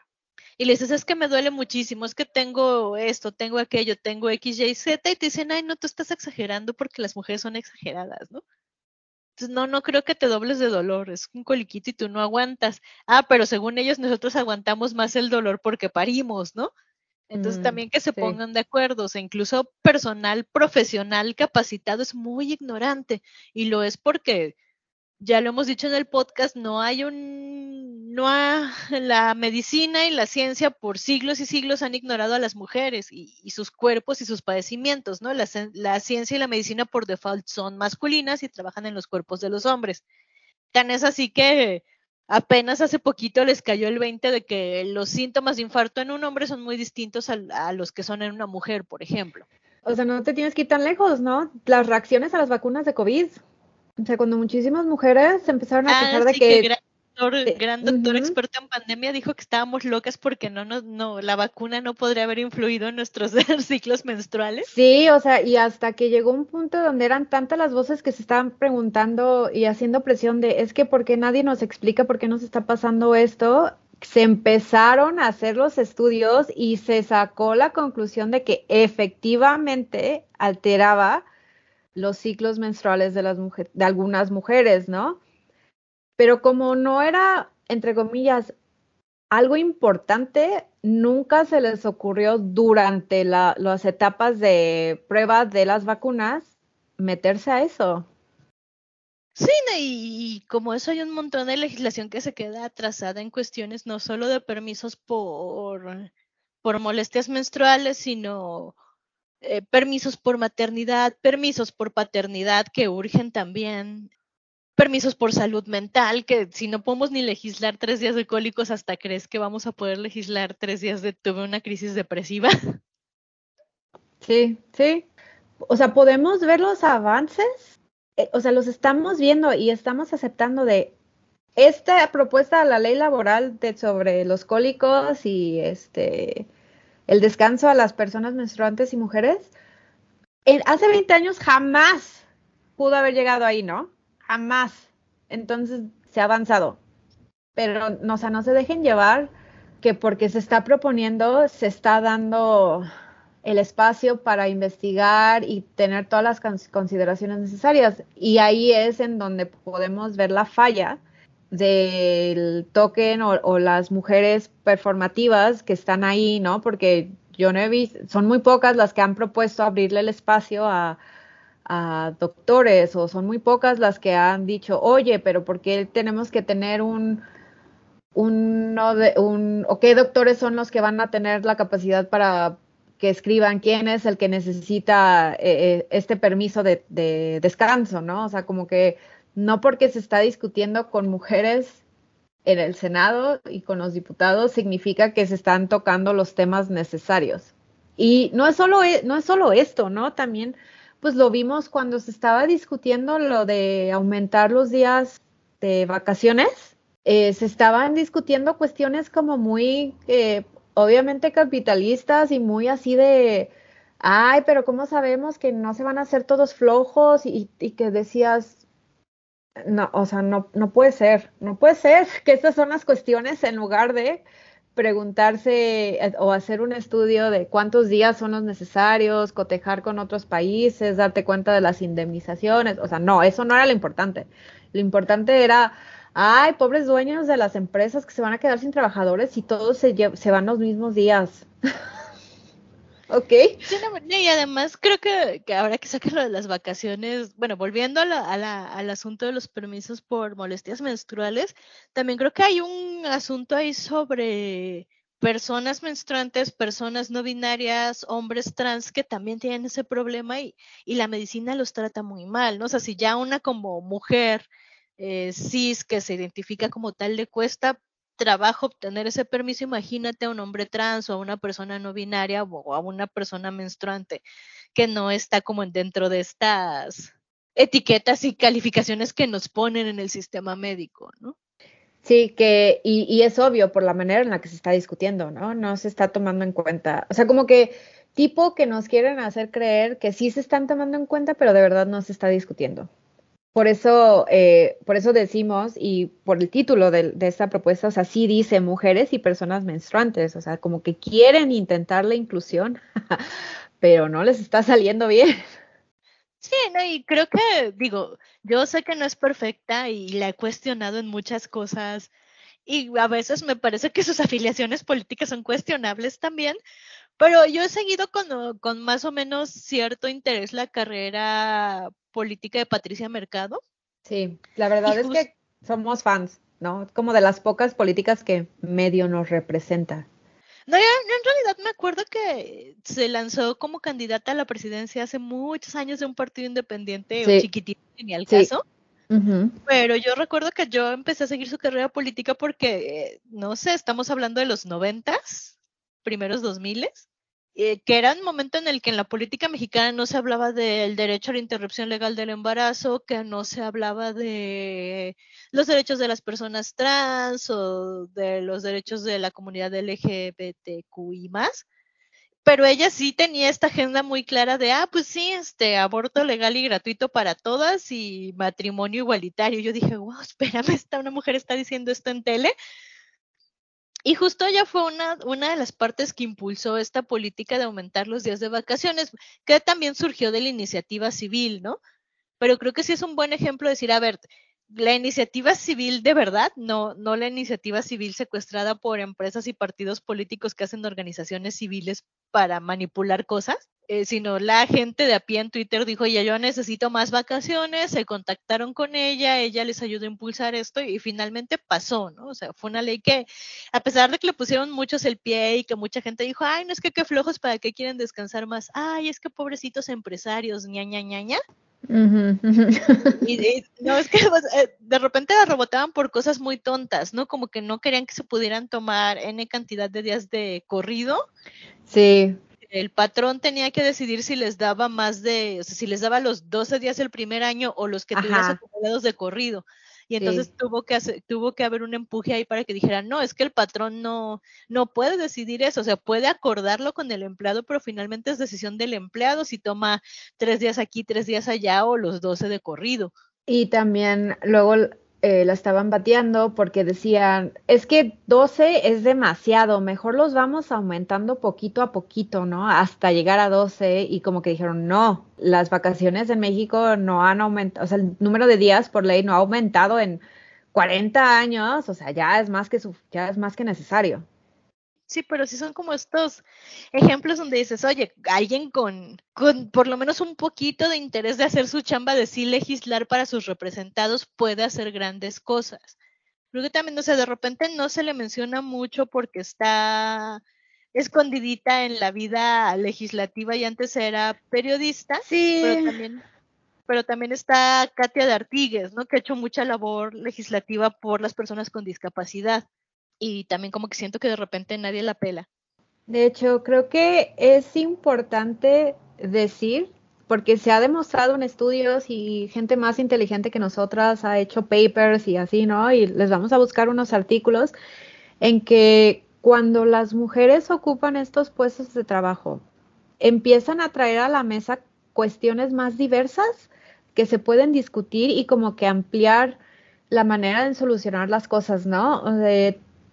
y le dices, es que me duele muchísimo, es que tengo esto, tengo aquello, tengo X, Y, Z, y te dicen, ay, no, tú estás exagerando porque las mujeres son exageradas, ¿no? Entonces, no, no creo que te dobles de dolor, es un coliquito y tú no aguantas. Ah, pero según ellos, nosotros aguantamos más el dolor porque parimos, ¿no? Entonces Mm, también que se sí. pongan de acuerdo, o sea, incluso personal profesional capacitado es muy ignorante y lo es porque ya lo hemos dicho en el podcast, no hay un, no ha, la medicina y la ciencia por siglos y siglos han ignorado a las mujeres y, sus cuerpos y sus padecimientos, ¿no? La, cien- la ciencia y la medicina por default son masculinas y trabajan en los cuerpos de los hombres. Tan es así que apenas hace poquito les cayó el 20 de que los síntomas de infarto en un hombre son muy distintos al- a, los que son en una mujer, por ejemplo. O sea, no te tienes que ir tan lejos, ¿no? Las reacciones a las vacunas de COVID. O sea, cuando muchísimas mujeres se empezaron a Ah, quejar de sí, que, gran doctor, de- gran doctor experto en pandemia dijo que estábamos locas porque no, no, no, la vacuna no podría haber influido en nuestros ciclos menstruales. Sí, o sea, y hasta que llegó un punto donde eran tantas las voces que se estaban preguntando y haciendo presión de, es que ¿por qué nadie nos explica por qué nos está pasando esto? Se empezaron a hacer los estudios y se sacó la conclusión de que efectivamente alteraba los ciclos menstruales de las mujeres, de algunas mujeres, ¿no? Pero como no era, entre comillas, algo importante, nunca se les ocurrió durante la- las etapas de prueba de las vacunas meterse a eso. Sí, y, como eso hay un montón de legislación que se queda atrasada en cuestiones no solo de permisos por molestias menstruales, sino eh, permisos por maternidad, permisos por paternidad que urgen también, permisos por salud mental, que si no podemos ni legislar tres días de cólicos, hasta crees que vamos a poder legislar tres días de tuve una crisis depresiva. Sí, sí. O sea, podemos ver los avances, eh, o sea, los estamos viendo y estamos aceptando de esta propuesta de la ley laboral sobre los cólicos y este el descanso a las personas menstruantes y mujeres. Hace 20 años jamás pudo haber llegado ahí, ¿no? Jamás. Entonces se ha avanzado. Pero no, o sea, no se dejen llevar que porque se está proponiendo, se está dando el espacio para investigar y tener todas las cons- consideraciones necesarias. Y ahí es en donde podemos ver la falla del token o, las mujeres performativas que están ahí, ¿no? Porque yo no he visto, son muy pocas las que han propuesto abrirle el espacio a, a doctores o son muy pocas las que han dicho, oye, pero ¿por qué tenemos que tener un, de- un, o qué doctores son los que van a tener la capacidad para que escriban quién es el que necesita eh, eh, este permiso de, de descanso, ¿no? O sea, como que no porque se está discutiendo con mujeres en el Senado y con los diputados significa que se están tocando los temas necesarios. Y no es solo, e- no es solo esto, ¿no? También, pues lo vimos cuando se estaba discutiendo lo de aumentar los días de vacaciones. Eh, se estaban discutiendo cuestiones como muy, eh, obviamente capitalistas y muy así de, ay, pero ¿cómo sabemos que no se van a hacer todos flojos? Y, y que decías, no, o sea, no, no puede ser, no puede ser que estas son las cuestiones en lugar de preguntarse eh, o hacer un estudio de cuántos días son los necesarios, cotejar con otros países, darte cuenta de las indemnizaciones, o sea, no, eso no era lo importante. Lo importante era, ay, pobres dueños de las empresas que se van a quedar sin trabajadores y todos se, se van los mismos días. Ok. Y además creo que, ahora que sacan lo de las vacaciones, bueno, volviendo a la, al asunto de los permisos por molestias menstruales, también creo que hay un asunto ahí sobre personas menstruantes, personas no binarias, hombres trans que también tienen ese problema y, y la medicina los trata muy mal, ¿no? O sea, si ya una como mujer eh, cis que se identifica como tal le cuesta trabajo obtener ese permiso, imagínate a un hombre trans o a una persona no binaria o a una persona menstruante que no está como dentro de estas etiquetas y calificaciones que nos ponen en el sistema médico, ¿no? Sí, que, y, y, es obvio por la manera en la que se está discutiendo, ¿no? No se está tomando en cuenta. O sea, como que tipo que nos quieren hacer creer que sí se están tomando en cuenta, pero de verdad no se está discutiendo. Por eso, eh, por eso decimos, y por el título de, esta propuesta, o sea, sí dice mujeres y personas menstruantes, o sea, como que quieren intentar la inclusión, pero no les está saliendo bien. Sí, no, y creo que, digo, yo sé que no es perfecta y la he cuestionado en muchas cosas y a veces me parece que sus afiliaciones políticas son cuestionables también, pero yo he seguido con, con más o menos cierto interés la carrera política de Patricia Mercado. Sí, la verdad es que somos fans, ¿no? Como de las pocas políticas que medio nos representa. No, yo, en realidad me acuerdo que se lanzó como candidata a la presidencia hace muchos años de un partido independiente o chiquitito, ni al caso. Pero yo recuerdo que yo empecé a seguir su carrera política porque, no sé, estamos hablando de los noventas, primeros dos miles. Eh, que era un momento en el que en la política mexicana no se hablaba del derecho a la interrupción legal del embarazo, que no se hablaba de los derechos de las personas trans o de los derechos de la comunidad LGBTQI más. Pero ella sí tenía esta agenda muy clara de, ah, pues sí, este aborto legal y gratuito para todas y matrimonio igualitario. Yo dije, wow, espérame, esta, una mujer está diciendo esto en tele. Y justo ella fue una, una de las partes que impulsó esta política de aumentar los días de vacaciones, que también surgió de la iniciativa civil, ¿no? Pero creo que sí es un buen ejemplo de decir, a ver, la iniciativa civil de verdad, no, no la iniciativa civil secuestrada por empresas y partidos políticos que hacen organizaciones civiles para manipular cosas, eh, sino la gente de a pie en Twitter dijo, ya yo necesito más vacaciones, se contactaron con ella, ella les ayudó a impulsar esto y finalmente pasó, ¿no? O sea, fue una ley que, a pesar de que le pusieron muchos el pie y que mucha gente dijo, ay, no es que qué flojos, ¿para qué quieren descansar más? Ay, es que pobrecitos empresarios, ña, ña, ña, ña. Y, no, es que pues, eh, de repente la rebotaban por cosas muy tontas, ¿no? Como que no querían que se pudieran tomar N cantidad de días de corrido. Sí el patrón tenía que decidir si les daba más de, o sea, si les daba los 12 días el primer año o los que tuvieras acumulados de corrido. Y entonces tuvo que hacer, tuvo que haber un empuje ahí para que dijeran, no, es que el patrón no, no puede decidir eso, o sea, puede acordarlo con el empleado, pero finalmente es decisión del empleado si toma tres días aquí, tres días allá o los 12 de corrido. Y también luego eh, la estaban bateando porque decían, es que 12 es demasiado, mejor los vamos aumentando poquito a poquito, ¿no? Hasta llegar a 12 y como que dijeron, no, las vacaciones en México no han aumentado, o sea, el número de días por ley no ha aumentado en 40 años, o sea, ya es más que, ya es más que necesario. Sí, pero sí son como estos ejemplos donde dices, oye, alguien con, con por lo menos un poquito de interés de hacer su chamba de sí legislar para sus representados puede hacer grandes cosas. Creo que también, o sea, de repente no se le menciona mucho porque está escondidita en la vida legislativa y antes era periodista. Sí. Pero también, pero también está Katia de Artigues, ¿no? Que ha hecho mucha labor legislativa por las personas con discapacidad y también como que siento que de repente nadie la pela. De hecho, creo que es importante decir, porque se ha demostrado en estudios y gente más inteligente que nosotras ha hecho papers y así, ¿no? Y les vamos a buscar unos artículos en que cuando las mujeres ocupan estos puestos de trabajo, empiezan a traer a la mesa cuestiones más diversas que se pueden discutir y como que ampliar la manera de solucionar las cosas, ¿no?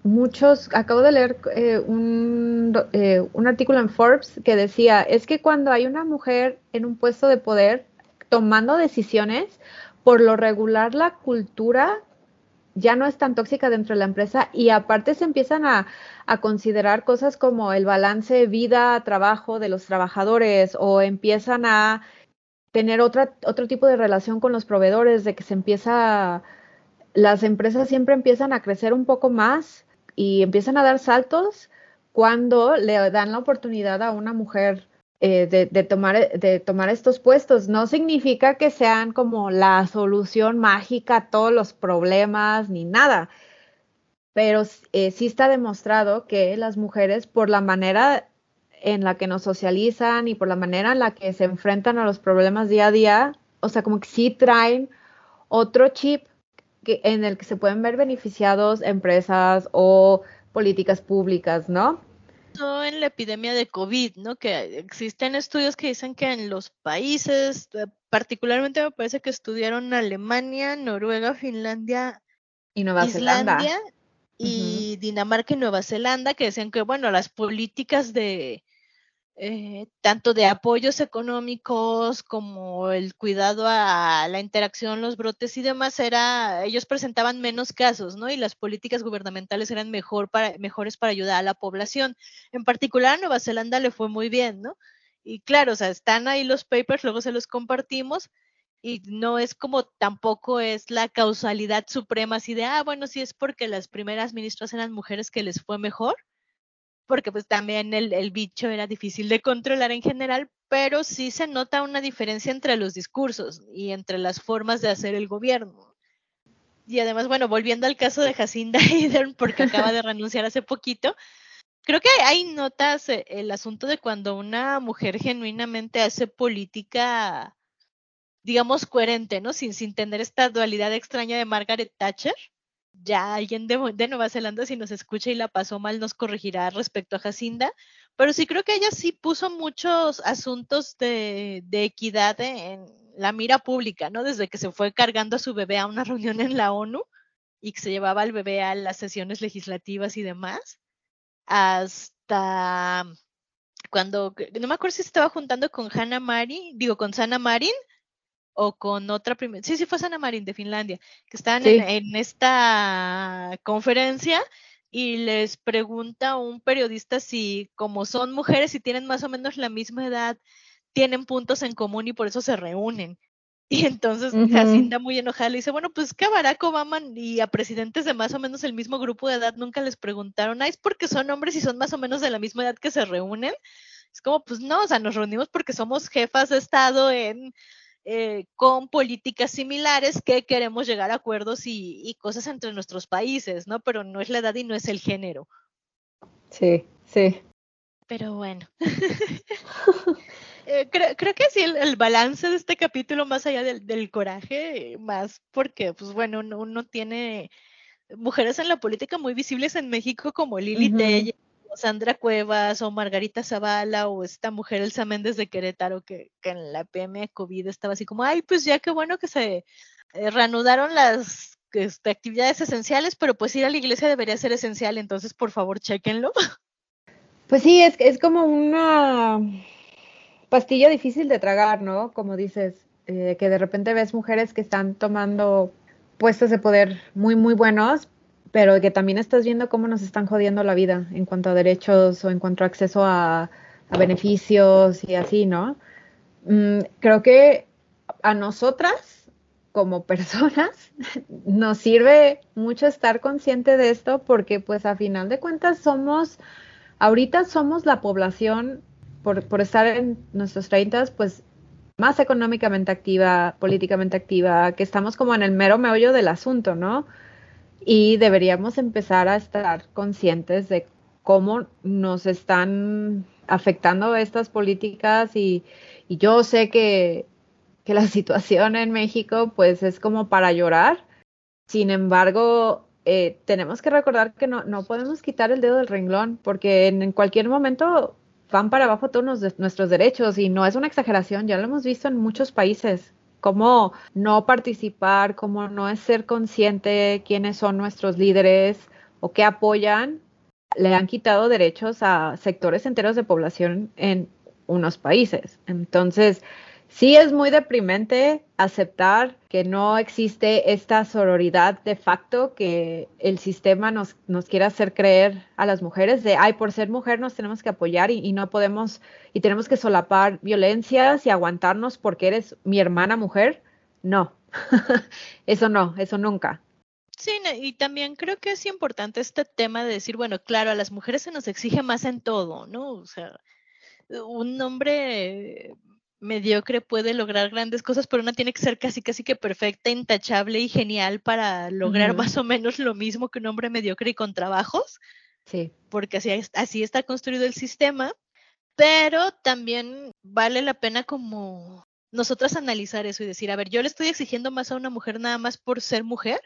Muchos, acabo de leer eh, un, eh, un artículo en Forbes que decía, es que cuando hay una mujer en un puesto de poder tomando decisiones, por lo regular la cultura ya no es tan tóxica dentro de la empresa y aparte se empiezan a, a considerar cosas como el balance vida-trabajo de los trabajadores o empiezan a tener otra, otro tipo de relación con los proveedores, de que se empieza, las empresas siempre empiezan a crecer un poco más y empiezan a dar saltos cuando le dan la oportunidad a una mujer eh, de, tomar, estos puestos. No significa que sean como la solución mágica a todos los problemas ni nada, pero eh, sí está demostrado que las mujeres, por la manera en la que nos socializan y por la manera en la que se enfrentan a los problemas día a día, o sea, como que sí traen otro chip que, en el que se pueden ver beneficiados empresas o políticas públicas, ¿no? en la epidemia de COVID, ¿no? Que existen estudios que dicen que en los países, eh, particularmente me parece que estudiaron Alemania, Noruega, Finlandia, y Nueva Islandia Zelanda. y Dinamarca y Nueva Zelanda, que decían que, bueno, las políticas de eh, tanto de apoyos económicos como el cuidado a la interacción, los brotes y demás, era, ellos presentaban menos casos, ¿no? Y las políticas gubernamentales eran mejor para, mejores para ayudar a la población. En particular a Nueva Zelanda le fue muy bien, ¿no? Y claro, o sea, están ahí los papers, luego se los compartimos, y no es como tampoco es la causalidad suprema así de, ah, bueno, sí es porque las primeras ministras eran mujeres que les fue mejor, porque pues también el, el, bicho era difícil de controlar en general, pero sí se nota una diferencia entre los discursos y entre las formas de hacer el gobierno. Y además, bueno, volviendo al caso de Jacinda Ardern, porque acaba de renunciar hace poquito, creo que hay notas eh, el asunto de cuando una mujer genuinamente hace política, digamos, coherente, ¿no? Sin, sin tener esta dualidad extraña de Margaret Thatcher ya alguien de, Nueva Zelanda, si nos escucha y la pasó mal, nos corregirá respecto a Jacinda, pero sí creo que ella sí puso muchos asuntos de, equidad en la mira pública, ¿no? Desde que se fue cargando a su bebé a una reunión en la ONU y que se llevaba al bebé a las sesiones legislativas y demás, hasta cuando, no me acuerdo si estaba juntando con Hannah Marin, digo, con Sana Marin, o con otra primera, sí, sí fue Sana Marin de Finlandia, que estaban en, esta conferencia y les pregunta un periodista si como son mujeres y tienen más o menos la misma edad, tienen puntos en común y por eso se reúnen. Y entonces Jacinda muy enojada le dice, bueno, pues que a Barack Obama y a presidentes de más o menos el mismo grupo de edad nunca les preguntaron, ah, es porque son hombres y son más o menos de la misma edad que se reúnen. Es como, pues no, o sea, nos reunimos porque somos jefas de Estado en eh, con políticas similares que queremos llegar a acuerdos y, cosas entre nuestros países, ¿no? Pero no es la edad y no es el género. Sí, sí. Pero bueno. Eh, creo, que sí, el, balance de este capítulo, más allá del, coraje, más porque, pues bueno, uno, tiene mujeres en la política muy visibles en México como Lili uh Sandra Cuevas o Margarita Zavala o esta mujer Elsa Méndez de Querétaro que, en la PM COVID estaba así como, ay, pues ya qué bueno que se eh, reanudaron las este, actividades esenciales, pero pues ir a la iglesia debería ser esencial, entonces por favor chequenlo. Pues sí, es, es como una pastilla difícil de tragar, ¿no? Como dices, eh, que de repente ves mujeres que están tomando puestos de poder muy, muy buenos, pero que también estás viendo cómo nos están jodiendo la vida en cuanto a derechos o en cuanto a acceso a, beneficios y así, ¿no? Mm, creo que a nosotras, como personas, nos sirve mucho estar consciente de esto porque pues a final de cuentas somos, ahorita somos la población, por, por estar en nuestros 30, pues más económicamente activa, políticamente activa, que estamos como en el mero meollo del asunto, ¿no? Y deberíamos empezar a estar conscientes de cómo nos están afectando estas políticas y, yo sé que, la situación en México pues es como para llorar. Sin embargo, eh, tenemos que recordar que no, no podemos quitar el dedo del renglón, porque en, cualquier momento van para abajo todos nuestros derechos y no es una exageración, ya lo hemos visto en muchos países, cómo no participar, cómo no es ser consciente quiénes son nuestros líderes o qué apoyan, le han quitado derechos a sectores enteros de población en unos países. Entonces, sí es muy deprimente aceptar que no existe esta sororidad de facto que el sistema nos, nos quiere hacer creer a las mujeres de, ay, por ser mujer nos tenemos que apoyar y, y no podemos, y tenemos que solapar violencias y aguantarnos porque eres mi hermana mujer. No, eso no, eso nunca. Sí, y también creo que es importante este tema de decir, bueno, claro, a las mujeres se nos exige más en todo, ¿no? O sea, un hombre mediocre puede lograr grandes cosas, pero una tiene que ser casi, casi que perfecta, intachable y genial para lograr más o menos lo mismo que un hombre mediocre y con trabajos, Sí, porque así, así está construido el sistema, pero también vale la pena como nosotras analizar eso y decir, a ver, yo le estoy exigiendo más a una mujer nada más por ser mujer,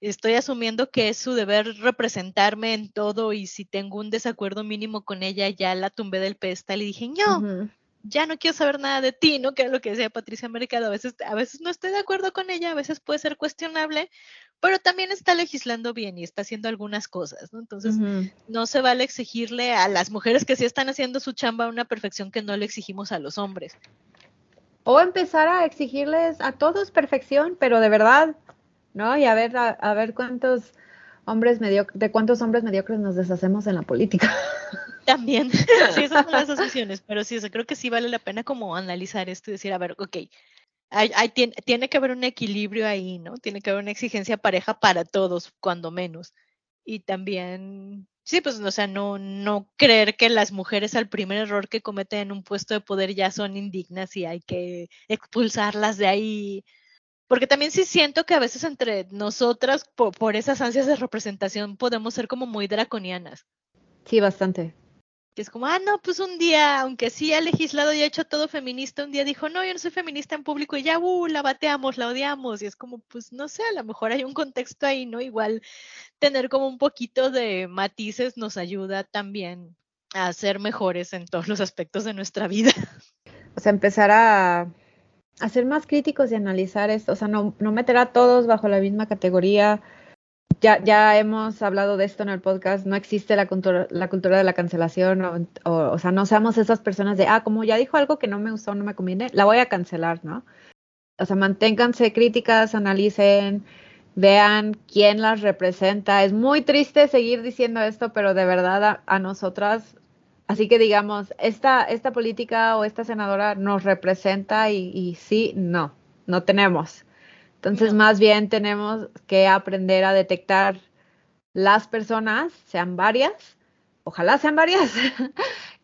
estoy asumiendo que es su deber representarme en todo y si tengo un desacuerdo mínimo con ella, ya la tumbé del pedestal y dije, no, Ujú. Ya no quiero saber nada de ti, ¿no? Que era lo que decía Patricia Mercado. A veces, a veces no estoy de acuerdo con ella, a veces puede ser cuestionable, pero también está legislando bien y está haciendo algunas cosas, ¿no? Entonces, no se vale exigirle a las mujeres que sí están haciendo su chamba una perfección que no le exigimos a los hombres. O empezar a exigirles a todos perfección, pero de verdad, ¿no? Y a ver, a, a ver cuántos hombres mediocres, de cuántos hombres mediocres nos deshacemos en la política. También, sí, esas son las asociaciones, pero sí, o sea, creo que sí vale la pena como analizar esto y decir, a ver, ok, hay, hay- tiene, tiene que haber un equilibrio ahí, ¿no? Tiene que haber una exigencia pareja para todos, cuando menos. Y también, sí, pues, o sea, no, no creer que las mujeres al primer error que cometen en un puesto de poder ya son indignas y hay que expulsarlas de ahí. Porque también sí siento que a veces entre nosotras, por, por esas ansias de representación, podemos ser como muy draconianas. Sí, bastante. Que es como, ah, no, pues un día, aunque sí ha legislado y ha hecho todo feminista, un día dijo, no, yo no soy feminista en público y ya, uh, la bateamos, la odiamos. Y es como, pues no sé, a lo mejor hay un contexto ahí, ¿no? Igual tener como un poquito de matices nos ayuda también a ser mejores en todos los aspectos de nuestra vida. O sea, empezar a, a ser más críticos y analizar esto, o sea, no, no meter a todos bajo la misma categoría. Ya, ya hemos hablado de esto en el podcast, no existe la cultura, la cultura de la cancelación, o, o, sea, no seamos esas personas de, ah, como ya dijo algo que no me gustó, no me conviene, la voy a cancelar, ¿no? O sea, manténganse críticas, analicen, vean quién las representa. Es muy triste seguir diciendo esto, pero de verdad a, a nosotras Así que digamos, esta, esta política o esta senadora nos representa y, y sí, no, no tenemos. Entonces, No. más bien tenemos que aprender a detectar las personas, sean varias, ojalá sean varias,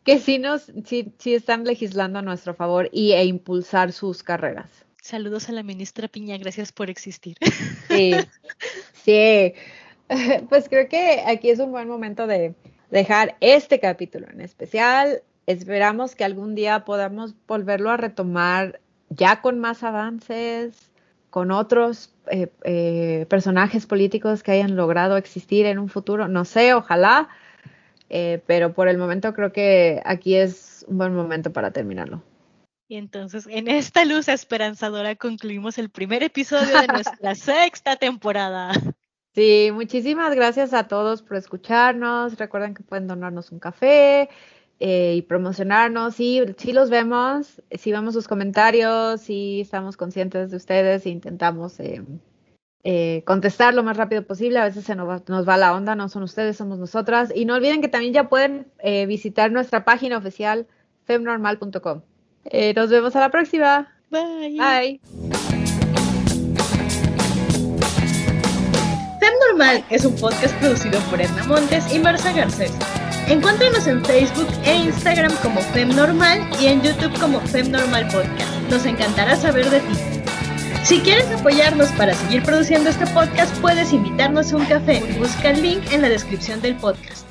que sí nos, sí, sí están legislando a nuestro favor y, e impulsar sus carreras. Saludos a la ministra Piña, gracias por existir. Sí, sí. Pues creo que aquí es un buen momento de dejar este capítulo en especial. Esperamos que algún día podamos volverlo a retomar ya con más avances, con otros eh, eh, personajes políticos que hayan logrado existir en un futuro. No sé, ojalá, eh, pero por el momento creo que aquí es un buen momento para terminarlo. Y entonces, en esta luz esperanzadora concluimos el primer episodio de nuestra sexta temporada. Sí, muchísimas gracias a todos por escucharnos. Recuerden que pueden donarnos un café eh, y promocionarnos. Sí, sí los vemos, sí vemos sus comentarios, sí estamos conscientes de ustedes e intentamos eh, eh, contestar lo más rápido posible. A veces se nos va, nos va la onda, no son ustedes, somos nosotras. Y no olviden que también ya pueden eh, visitar nuestra página oficial femnormal.com. Eh, nos vemos a la próxima. Bye. Bye. Fem Normal es un podcast producido por Edna Montes y Marcia Garcés. Encuéntranos en Facebook e Instagram como Fem Normal y en YouTube como Fem Normal Podcast. Nos encantará saber de ti. Si quieres apoyarnos para seguir produciendo este podcast, puedes invitarnos a un café. Busca el link en la descripción del podcast.